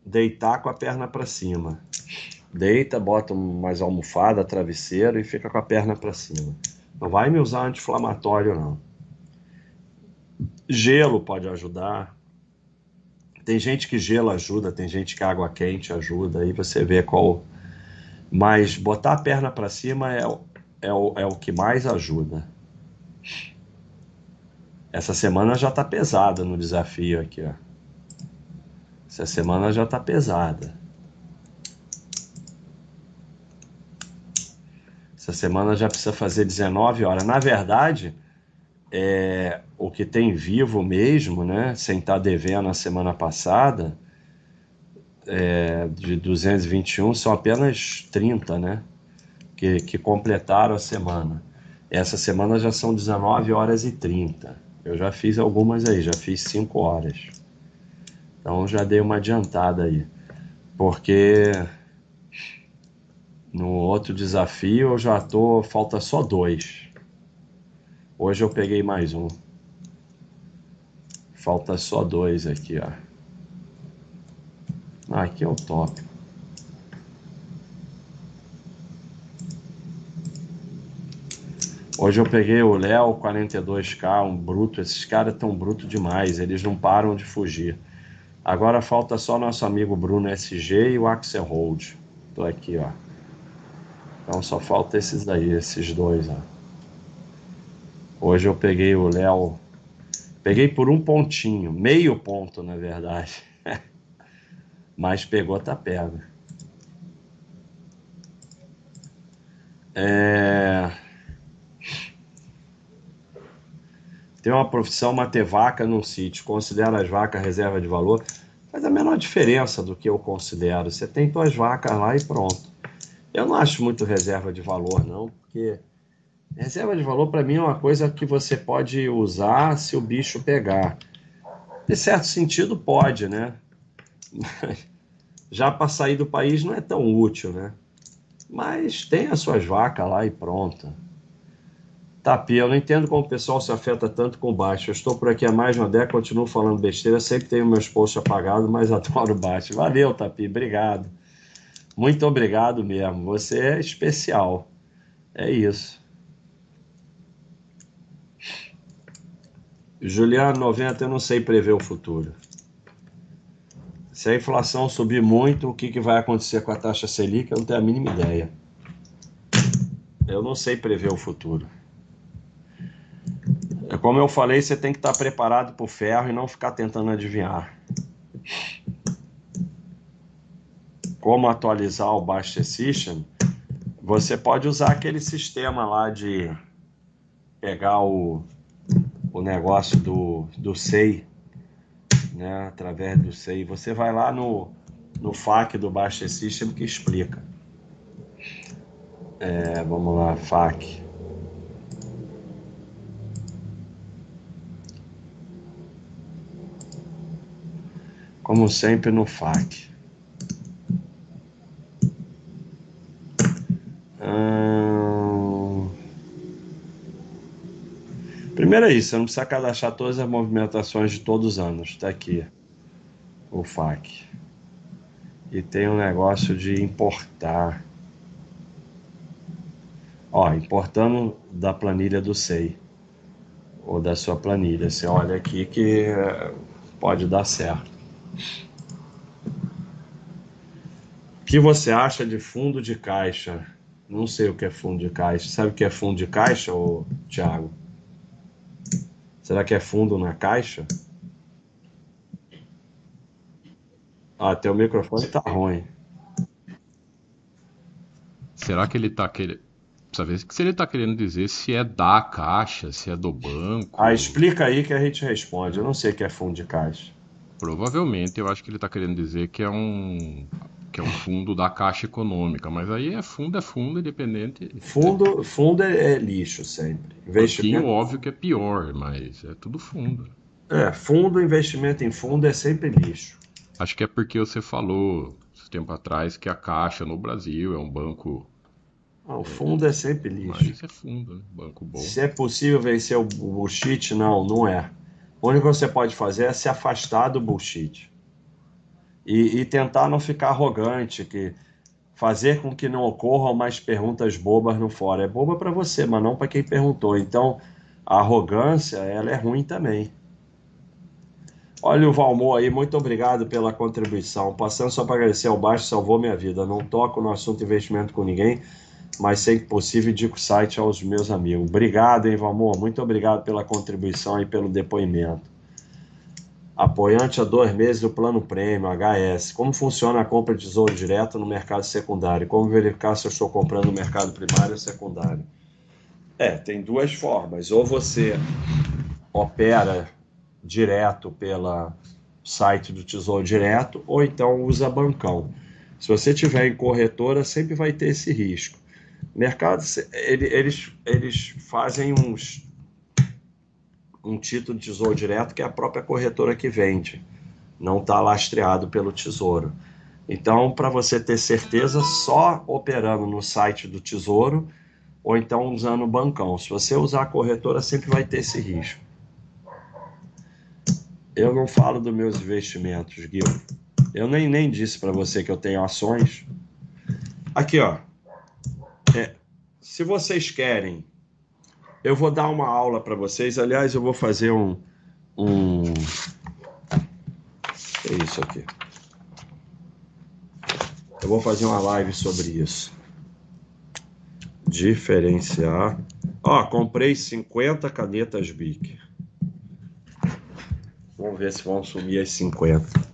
deitar com a perna para cima. Deita, bota mais almofada, travesseiro e fica com a perna para cima. Não vai me usar anti-inflamatório, não. Gelo pode ajudar. Tem gente que gelo ajuda, tem gente que água quente ajuda. Aí você vê qual. Mas botar a perna para cima é, é, o, é o que mais ajuda. Essa semana já tá pesada no desafio aqui, ó. Essa semana já tá pesada. Essa semana já precisa fazer 19 horas. Na verdade, é, o que tem vivo mesmo, né? Sem estar tá devendo a semana passada, é, de 221, são apenas 30, né? Que, que completaram a semana. Essa semana já são 19 horas e 30. Eu já fiz algumas aí, já fiz 5 horas. Então já dei uma adiantada aí. Porque no outro desafio eu já tô. Falta só dois. Hoje eu peguei mais um. Falta só dois aqui, ó. Ah, aqui é o top. Hoje eu peguei o Léo 42K, um bruto. Esses caras tão bruto demais, eles não param de fugir. Agora falta só nosso amigo Bruno SG e o Axel Hold. Tô aqui, ó. Então só falta esses daí, esses dois, ó. Hoje eu peguei o Léo. Peguei por um pontinho, meio ponto, na verdade. Mas pegou, tá pega. É... Tem uma profissão, manter vaca num sítio, considera as vacas reserva de valor, faz a menor diferença do que eu considero. Você tem suas vacas lá e pronto. Eu não acho muito reserva de valor, não, porque reserva de valor para mim é uma coisa que você pode usar se o bicho pegar. De certo sentido, pode, né? Já para sair do país não é tão útil, né? Mas tem as suas vacas lá e pronto. Tapi, eu não entendo como o pessoal se afeta tanto com baixo. Eu estou por aqui há mais de uma década, continuo falando besteira, sempre tenho meus posts apagados, mas adoro baixo. Valeu, Tapi, obrigado. Muito obrigado mesmo. Você é especial. É isso. Juliano 90, eu não sei prever o futuro. Se a inflação subir muito, o que, que vai acontecer com a taxa Selic? Eu não tenho a mínima ideia. Eu não sei prever o futuro. Como eu falei, você tem que estar preparado para o ferro e não ficar tentando adivinhar. Como atualizar o Baixa System? Você pode usar aquele sistema lá de pegar o, o negócio do, do SEI, né, através do SEI. Você vai lá no, no FAQ do Baixa System que explica. É, vamos lá, FAQ. Como sempre no FAQ. Hum... Primeiro é isso, você não precisa cadastrar todas as movimentações de todos os anos. Está aqui o FAQ. E tem um negócio de importar. Ó, importando da planilha do SEI. Ou da sua planilha. Você olha aqui que eh, pode dar certo. O que você acha de fundo de caixa? Não sei o que é fundo de caixa. Sabe o que é fundo de caixa, ô, Thiago? Será que é fundo na caixa? Ah, teu microfone tá ruim. Será que ele tá querendo. Precisa ver se ele tá querendo dizer se é da caixa, se é do banco. Ah, explica aí que a gente responde. Eu não sei o que é fundo de caixa. Provavelmente eu acho que ele está querendo dizer que é um que é um fundo da Caixa Econômica, mas aí é fundo é fundo, independente. Fundo, fundo é, é lixo sempre. Investimento... óbvio que é pior, mas é tudo fundo. É, fundo, investimento em fundo é sempre lixo. Acho que é porque você falou tempo atrás que a Caixa no Brasil é um banco. Ah, o fundo é, é sempre lixo. Mas é fundo, né? Banco bom. Se é possível vencer o bullshit, não, não é. O único que você pode fazer é se afastar do bullshit. E, e tentar não ficar arrogante, que fazer com que não ocorram mais perguntas bobas no fórum. É boba para você, mas não para quem perguntou. Então, a arrogância, ela é ruim também. Olha o Valmor aí, muito obrigado pela contribuição. Passando só para agradecer ao baixo, salvou minha vida. Não toco no assunto investimento com ninguém mas sempre possível indico o site aos meus amigos. Obrigado, hein, Valmor? Muito obrigado pela contribuição e pelo depoimento. Apoiante há dois meses do Plano Prêmio, HS. Como funciona a compra de tesouro direto no mercado secundário? Como verificar se eu estou comprando no mercado primário ou secundário? É, tem duas formas. Ou você opera direto pela site do Tesouro Direto, ou então usa bancão. Se você tiver em corretora, sempre vai ter esse risco Mercado, eles, eles fazem uns um título de tesouro direto que é a própria corretora que vende, não está lastreado pelo tesouro. Então, para você ter certeza, só operando no site do tesouro ou então usando o bancão. Se você usar a corretora, sempre vai ter esse risco. Eu não falo dos meus investimentos, Gil. Eu nem, nem disse para você que eu tenho ações. Aqui, ó. Se vocês querem, eu vou dar uma aula para vocês. Aliás, eu vou fazer um. um... É isso aqui. Eu vou fazer uma live sobre isso. Diferenciar. Ó, comprei 50 canetas Bic. Vamos ver se vão sumir as 50.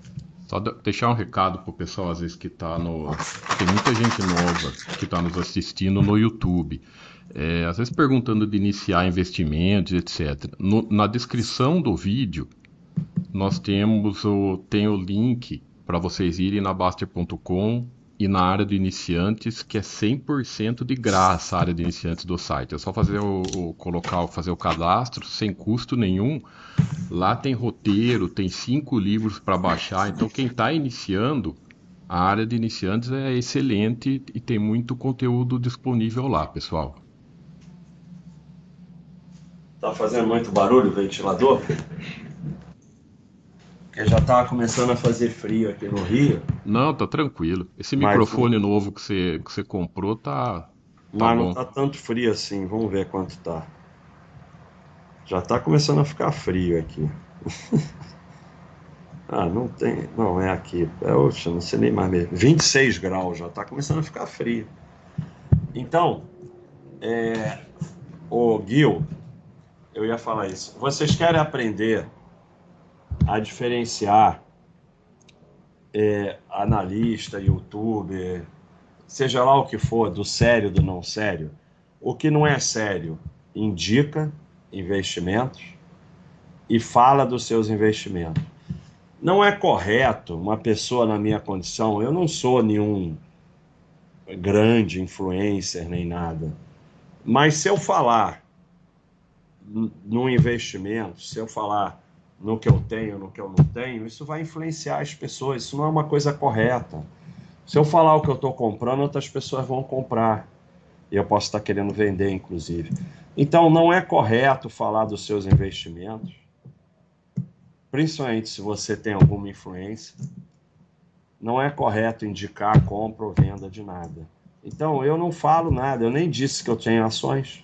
Só deixar um recado pro pessoal, às vezes, que tá no. Tem muita gente nova que tá nos assistindo no YouTube. É, às vezes perguntando de iniciar investimentos, etc. No, na descrição do vídeo, nós temos o, tem o link para vocês irem na Baster.com e na área de iniciantes, que é 100% de graça a área de iniciantes do site. É só fazer o, o, colocar, fazer o cadastro sem custo nenhum. Lá tem roteiro, tem cinco livros para baixar. Então quem está iniciando, a área de iniciantes é excelente e tem muito conteúdo disponível lá, pessoal. Tá fazendo muito barulho o ventilador? Porque já tava começando a fazer frio aqui no Rio. Não, tá tranquilo. Esse Mas microfone novo que você, que você comprou tá. tá Mas não tá tanto frio assim. Vamos ver quanto tá. Já tá começando a ficar frio aqui. ah, não tem. Não, é aqui. É, oxa, não sei nem mais mesmo. 26 graus, já tá começando a ficar frio. Então, é, o Gil, eu ia falar isso. Vocês querem aprender a diferenciar é, analista, youtuber, seja lá o que for, do sério do não sério, o que não é sério indica investimentos e fala dos seus investimentos. Não é correto uma pessoa na minha condição, eu não sou nenhum grande influencer nem nada, mas se eu falar no investimento, se eu falar no que eu tenho, no que eu não tenho, isso vai influenciar as pessoas. Isso não é uma coisa correta. Se eu falar o que eu estou comprando, outras pessoas vão comprar. E eu posso estar querendo vender, inclusive. Então, não é correto falar dos seus investimentos, principalmente se você tem alguma influência. Não é correto indicar compra ou venda de nada. Então, eu não falo nada. Eu nem disse que eu tenho ações.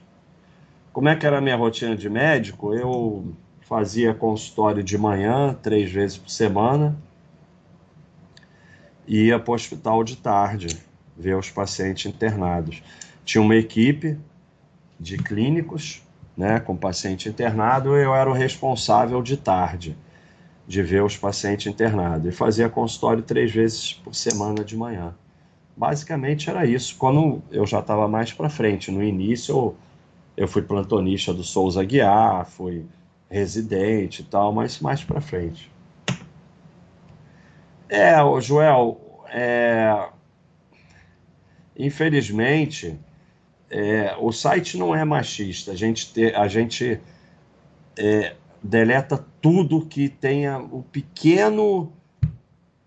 Como é que era a minha rotina de médico? Eu fazia consultório de manhã, três vezes por semana, e ia para o hospital de tarde, ver os pacientes internados. Tinha uma equipe de clínicos, né, com paciente internado, eu era o responsável de tarde, de ver os pacientes internados. E fazia consultório três vezes por semana de manhã. Basicamente era isso. Quando eu já estava mais para frente, no início eu, eu fui plantonista do Souza Guiar, fui residente e tal, mas mais para frente. É, Joel, é... infelizmente, é... o site não é machista. A gente, te... a gente é... deleta tudo que tenha o pequeno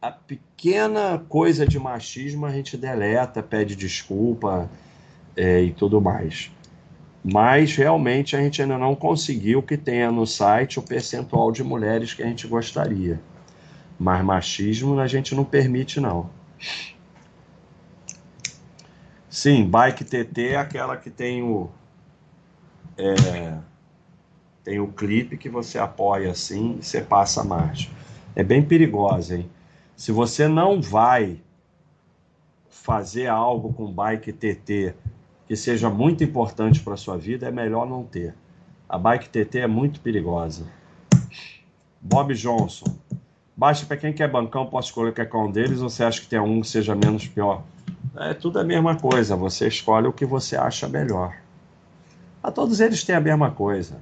a pequena coisa de machismo a gente deleta, pede desculpa é, e tudo mais mas realmente a gente ainda não conseguiu que tenha no site o percentual de mulheres que a gente gostaria. Mas machismo a gente não permite, não. Sim, bike TT é aquela que tem o. É, tem o clipe que você apoia assim e você passa a marcha. É bem perigosa, hein? Se você não vai fazer algo com bike TT que seja muito importante para a sua vida, é melhor não ter. A bike TT é muito perigosa. Bob Johnson. Baixa para quem quer bancão, posso escolher qualquer um deles ou você acha que tem um que seja menos pior? É tudo a mesma coisa, você escolhe o que você acha melhor. A todos eles tem a mesma coisa.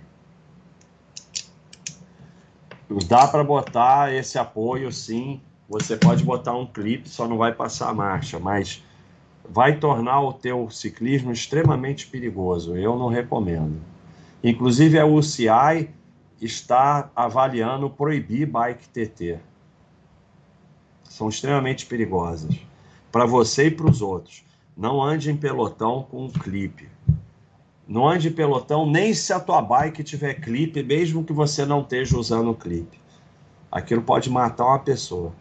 Dá para botar esse apoio sim. Você pode botar um clipe, só não vai passar a marcha, mas vai tornar o teu ciclismo extremamente perigoso. Eu não recomendo. Inclusive a UCI está avaliando proibir bike TT. São extremamente perigosas para você e para os outros. Não ande em pelotão com clipe. Não ande em pelotão nem se a tua bike tiver clipe, mesmo que você não esteja usando o clipe. Aquilo pode matar uma pessoa.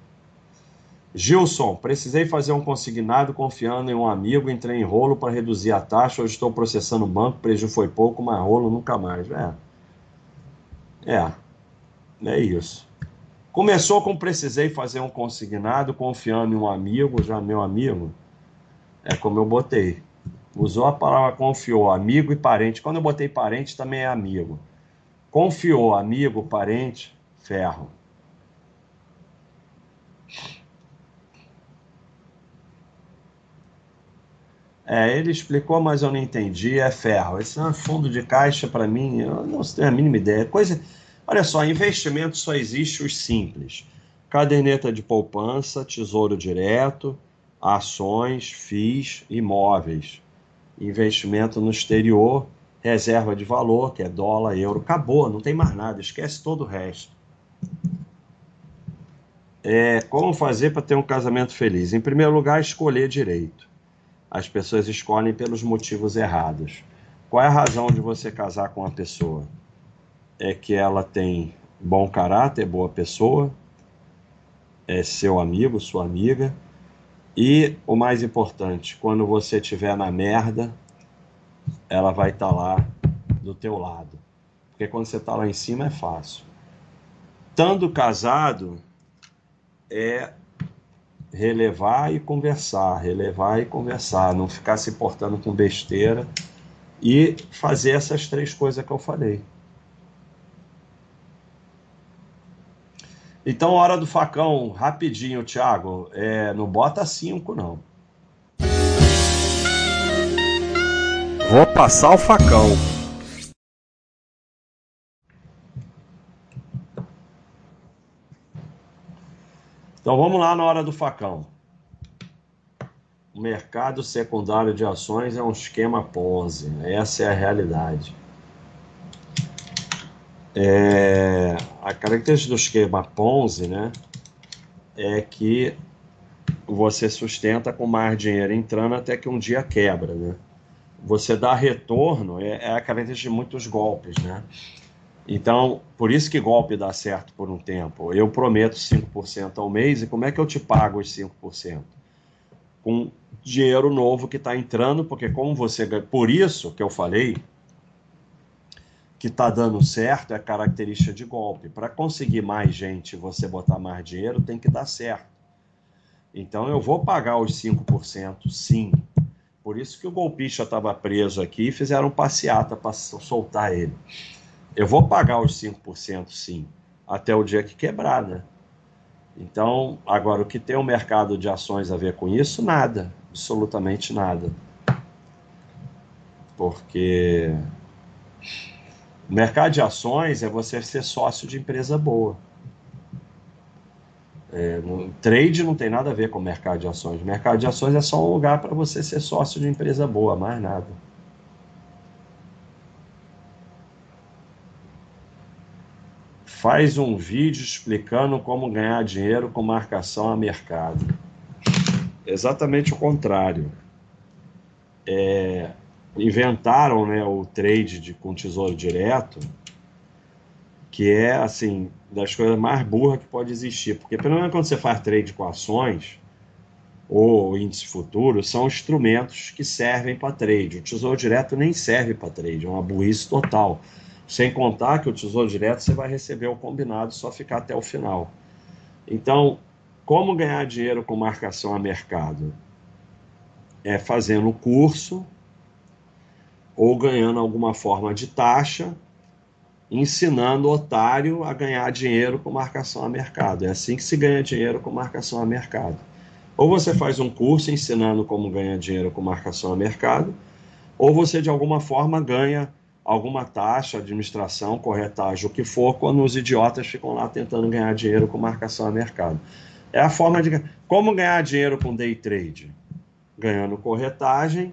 Gilson, precisei fazer um consignado confiando em um amigo, entrei em rolo para reduzir a taxa, hoje estou processando o banco, prejuízo foi pouco, mas rolo nunca mais. É. É. É isso. Começou com precisei fazer um consignado confiando em um amigo, já meu amigo. É como eu botei. Usou a palavra confiou, amigo e parente. Quando eu botei parente, também é amigo. Confiou, amigo, parente, ferro. É, ele explicou, mas eu não entendi. É ferro. Esse é um fundo de caixa para mim, eu não tenho a mínima ideia. Coisa. Olha só, investimento só existe os simples: caderneta de poupança, tesouro direto, ações, FIIs, imóveis. Investimento no exterior, reserva de valor, que é dólar, euro. Acabou, não tem mais nada, esquece todo o resto. É, como fazer para ter um casamento feliz? Em primeiro lugar, escolher direito as pessoas escolhem pelos motivos errados. Qual é a razão de você casar com uma pessoa? É que ela tem bom caráter, boa pessoa, é seu amigo, sua amiga. E o mais importante, quando você estiver na merda, ela vai estar tá lá do teu lado. Porque quando você está lá em cima é fácil. Estando casado, é relevar e conversar, relevar e conversar, não ficar se portando com besteira e fazer essas três coisas que eu falei. Então, hora do facão, rapidinho, Thiago. É, não bota cinco, não. Vou passar o facão. Então vamos lá na hora do facão. O mercado secundário de ações é um esquema Ponzi. Né? Essa é a realidade. É, a característica do esquema Ponzi, né, é que você sustenta com mais dinheiro entrando até que um dia quebra, né? Você dá retorno, é, é a característica de muitos golpes, né? Então, por isso que golpe dá certo por um tempo. Eu prometo 5% ao mês e como é que eu te pago os 5%? Com dinheiro novo que está entrando, porque como você Por isso que eu falei que está dando certo é característica de golpe. Para conseguir mais gente você botar mais dinheiro, tem que dar certo. Então eu vou pagar os 5%, sim. Por isso que o golpista estava preso aqui e fizeram passeata para soltar ele. Eu vou pagar os 5% sim, até o dia que quebrar, né? Então, agora, o que tem o mercado de ações a ver com isso? Nada, absolutamente nada. Porque o mercado de ações é você ser sócio de empresa boa. É, no, trade não tem nada a ver com o mercado de ações. O mercado de ações é só um lugar para você ser sócio de empresa boa, mais nada. Faz um vídeo explicando como ganhar dinheiro com marcação a mercado. Exatamente o contrário. É, inventaram né, o trade de, com tesouro direto, que é assim das coisas mais burras que pode existir. Porque pelo menos quando você faz trade com ações ou índice futuro, são instrumentos que servem para trade. O tesouro direto nem serve para trade, é uma burrice total. Sem contar que o Tesouro Direto você vai receber o combinado, só ficar até o final. Então, como ganhar dinheiro com marcação a mercado? É fazendo curso ou ganhando alguma forma de taxa, ensinando o otário a ganhar dinheiro com marcação a mercado. É assim que se ganha dinheiro com marcação a mercado. Ou você faz um curso ensinando como ganhar dinheiro com marcação a mercado, ou você de alguma forma ganha alguma taxa, administração, corretagem, o que for, quando os idiotas ficam lá tentando ganhar dinheiro com marcação a mercado. É a forma de. Como ganhar dinheiro com day trade? ganhando corretagem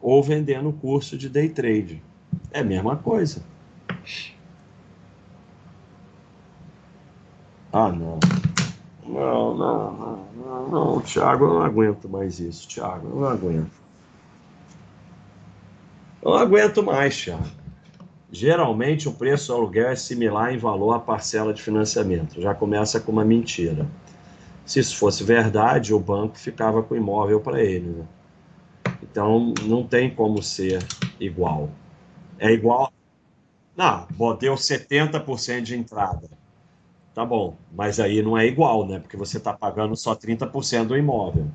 ou vendendo curso de day trade. É a mesma coisa. Ah, não. Não, não, não, não, não, Thiago, eu não aguento mais isso, Thiago, eu não aguento. Eu não aguento mais, Thiago. Geralmente o preço do aluguel é similar em valor à parcela de financiamento. Já começa com uma mentira. Se isso fosse verdade, o banco ficava com o imóvel para ele. Né? Então não tem como ser igual. É igual. Não, deu 70% de entrada. Tá bom, mas aí não é igual, né? Porque você está pagando só 30% do imóvel.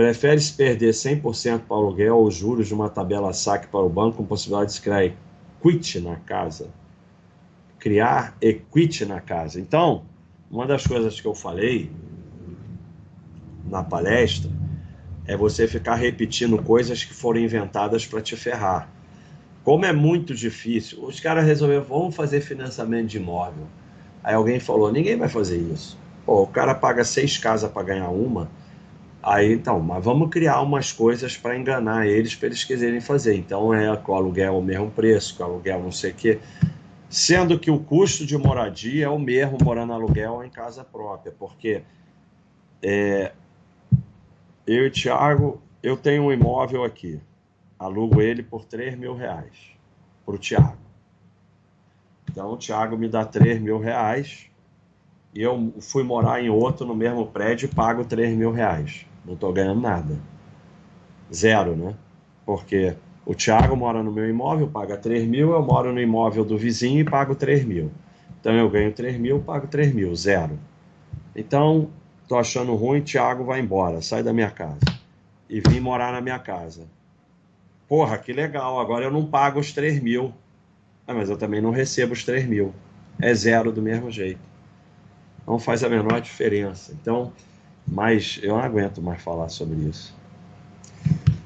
Prefere-se perder 100% para o aluguel ou juros de uma tabela saque para o banco com possibilidade de criar equity na casa? Criar equity na casa. Então, uma das coisas que eu falei na palestra é você ficar repetindo coisas que foram inventadas para te ferrar. Como é muito difícil, os caras resolveram, vamos fazer financiamento de imóvel. Aí alguém falou, ninguém vai fazer isso. Pô, o cara paga seis casas para ganhar uma. Aí então, mas vamos criar umas coisas para enganar eles, para eles quiserem fazer. Então é que o aluguel é o mesmo preço, que o aluguel não sei o quê. Sendo que o custo de moradia é o mesmo morando aluguel ou em casa própria, porque é, eu e o Thiago, eu tenho um imóvel aqui, alugo ele por 3 mil reais para o Thiago. Então o Thiago me dá 3 mil reais e eu fui morar em outro no mesmo prédio e pago 3 mil reais. Não estou ganhando nada. Zero, né? Porque o Thiago mora no meu imóvel, paga 3 mil, eu moro no imóvel do vizinho e pago 3 mil. Então eu ganho 3 mil, pago 3 mil, zero. Então, tô achando ruim, Thiago vai embora, sai da minha casa. E vim morar na minha casa. Porra, que legal, agora eu não pago os 3 mil. Ah, mas eu também não recebo os 3 mil. É zero do mesmo jeito. Não faz a menor diferença. Então, mas eu não aguento mais falar sobre isso.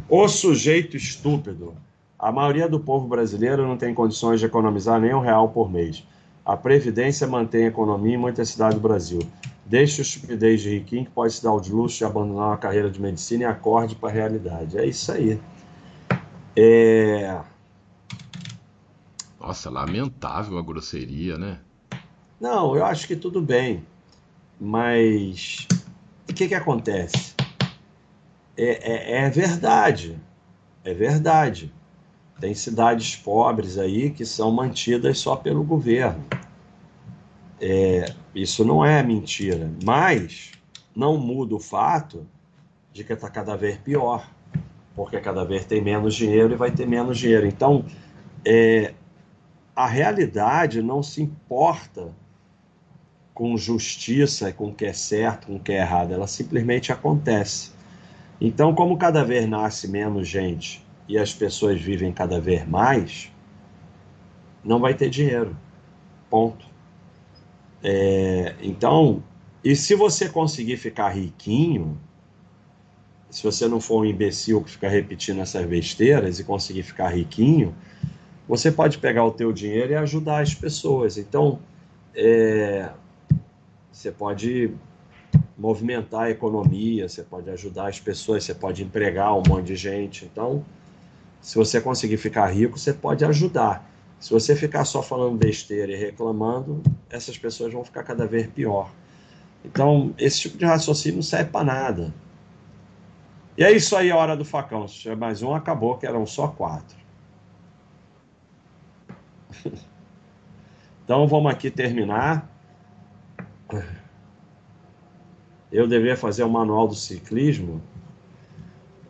O sujeito estúpido. A maioria do povo brasileiro não tem condições de economizar nem um real por mês. A Previdência mantém a economia em muitas cidades do Brasil. Deixe o estupidez de riquinho que pode se dar o luxo de abandonar uma carreira de medicina e acorde para a realidade. É isso aí. É... Nossa, lamentável a grosseria, né? Não, eu acho que tudo bem. Mas o que, que acontece? é, é, é verdade. É verdade. Tem cidades pobres aí que são mantidas só pelo governo. É, isso não é mentira, mas não muda o fato de que está cada vez pior, porque cada vez tem menos dinheiro e vai ter menos dinheiro. Então, é, a realidade não se importa com justiça, com o que é certo, com o que é errado, ela simplesmente acontece. Então, como cada vez nasce menos gente e as pessoas vivem cada vez mais, não vai ter dinheiro. Ponto. É, então, e se você conseguir ficar riquinho, se você não for um imbecil que fica repetindo essas besteiras e conseguir ficar riquinho, você pode pegar o teu dinheiro e ajudar as pessoas. Então, é, você pode movimentar a economia, você pode ajudar as pessoas, você pode empregar um monte de gente. Então, se você conseguir ficar rico, você pode ajudar. Se você ficar só falando besteira e reclamando, essas pessoas vão ficar cada vez pior. Então, esse tipo de raciocínio não serve para nada. E é isso aí, a hora do facão. Mais um, acabou, que eram só quatro. então, vamos aqui terminar eu deveria fazer o manual do ciclismo.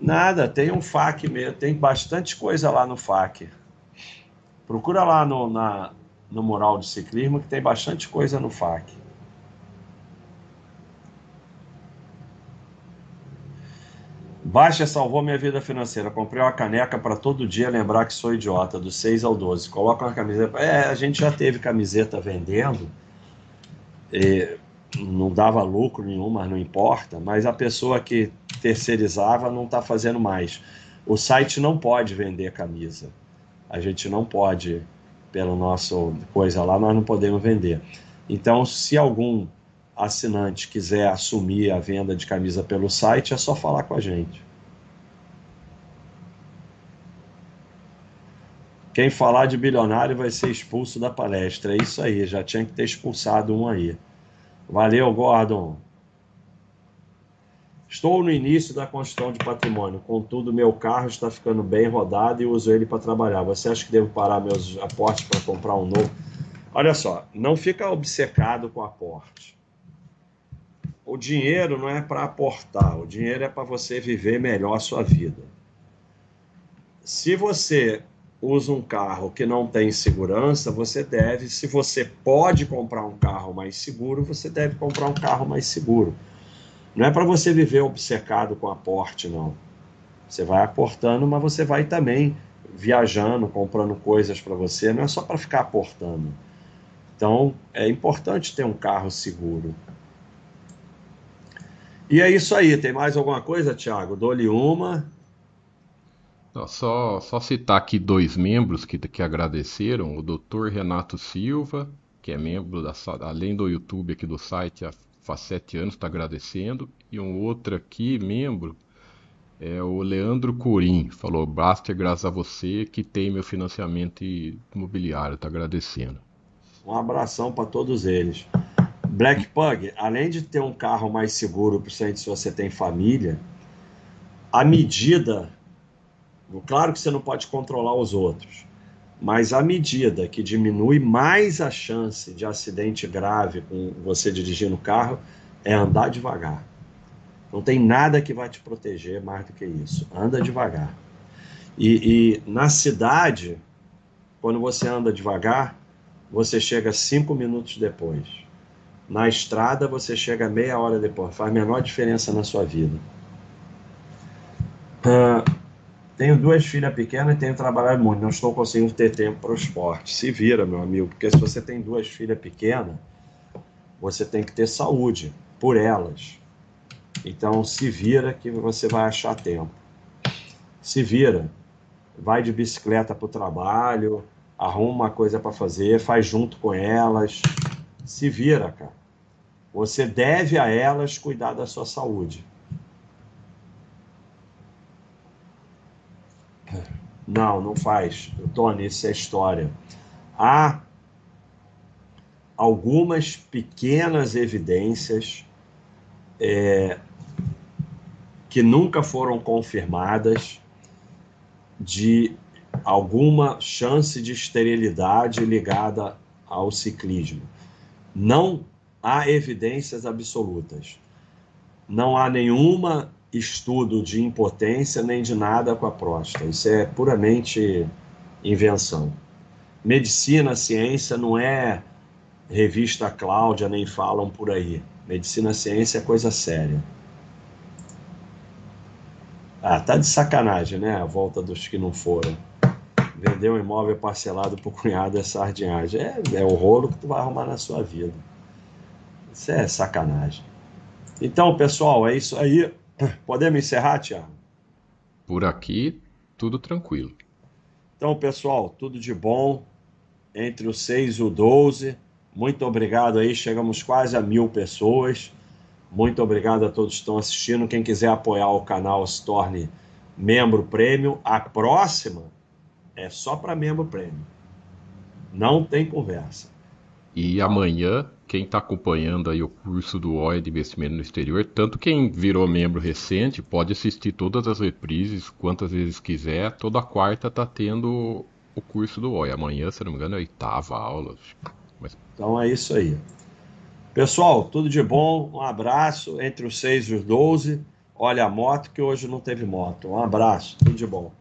Nada, tem um FAQ mesmo, tem bastante coisa lá no FAQ. Procura lá no, na, no mural de ciclismo que tem bastante coisa no FAQ. Baixa salvou minha vida financeira. Comprei uma caneca para todo dia lembrar que sou idiota, do 6 ao 12. Coloca uma camiseta. É, a gente já teve camiseta vendendo. Não dava lucro nenhum, mas não importa. Mas a pessoa que terceirizava não está fazendo mais. O site não pode vender camisa. A gente não pode, pelo nosso coisa lá, nós não podemos vender. Então, se algum assinante quiser assumir a venda de camisa pelo site, é só falar com a gente. Quem falar de bilionário vai ser expulso da palestra. É isso aí, já tinha que ter expulsado um aí. Valeu, Gordon. Estou no início da construção de patrimônio, contudo, meu carro está ficando bem rodado e uso ele para trabalhar. Você acha que devo parar meus aportes para comprar um novo? Olha só, não fica obcecado com aporte. O dinheiro não é para aportar, o dinheiro é para você viver melhor a sua vida. Se você usa um carro que não tem segurança, você deve, se você pode comprar um carro mais seguro, você deve comprar um carro mais seguro. Não é para você viver obcecado com aporte, não. Você vai aportando, mas você vai também viajando, comprando coisas para você, não é só para ficar aportando. Então, é importante ter um carro seguro. E é isso aí. Tem mais alguma coisa, Thiago? Dou-lhe uma. Só, só citar aqui dois membros que, que agradeceram: o Dr. Renato Silva, que é membro, da, além do YouTube aqui do site, há, sete anos, está agradecendo, e um outro aqui, membro, é o Leandro Corim, falou: Basta graças a você que tem meu financiamento imobiliário, está agradecendo. Um abração para todos eles. Black Pug, além de ter um carro mais seguro, principalmente se você tem família, a medida, claro que você não pode controlar os outros, mas a medida que diminui mais a chance de acidente grave com você dirigindo o carro é andar devagar. Não tem nada que vai te proteger mais do que isso. Anda devagar. E, e na cidade, quando você anda devagar, você chega cinco minutos depois. Na estrada, você chega meia hora depois. Faz a menor diferença na sua vida. Uh, tenho duas filhas pequenas e tenho trabalhado muito. Não estou conseguindo ter tempo para o esporte. Se vira, meu amigo, porque se você tem duas filhas pequenas, você tem que ter saúde por elas. Então, se vira que você vai achar tempo. Se vira. Vai de bicicleta para o trabalho, arruma uma coisa para fazer, faz junto com elas, se vira, cara. Você deve a elas cuidar da sua saúde. Não, não faz. Tony, isso é história. Há algumas pequenas evidências é, que nunca foram confirmadas de alguma chance de esterilidade ligada ao ciclismo. Não há evidências absolutas. Não há nenhuma estudo de impotência nem de nada com a próstata. Isso é puramente invenção. Medicina, ciência não é revista Cláudia, nem falam por aí. Medicina, ciência é coisa séria. Ah, tá de sacanagem, né? A volta dos que não foram vender um imóvel parcelado por cunhado é sardinhagem. É, é o rolo que tu vai arrumar na sua vida. Isso é sacanagem. Então, pessoal, é isso aí. Podemos encerrar, Tiago? Por aqui, tudo tranquilo. Então, pessoal, tudo de bom. Entre o 6 e o 12. Muito obrigado aí. Chegamos quase a mil pessoas. Muito obrigado a todos que estão assistindo. Quem quiser apoiar o canal, se torne membro prêmio. A próxima é só para membro prêmio. Não tem conversa. E amanhã, quem está acompanhando aí o curso do OI de investimento no exterior, tanto quem virou membro recente, pode assistir todas as reprises, quantas vezes quiser. Toda quarta está tendo o curso do OI. Amanhã, se não me engano, é a oitava aula. Mas... Então é isso aí. Pessoal, tudo de bom. Um abraço entre os 6 e os 12. Olha a moto, que hoje não teve moto. Um abraço, tudo de bom.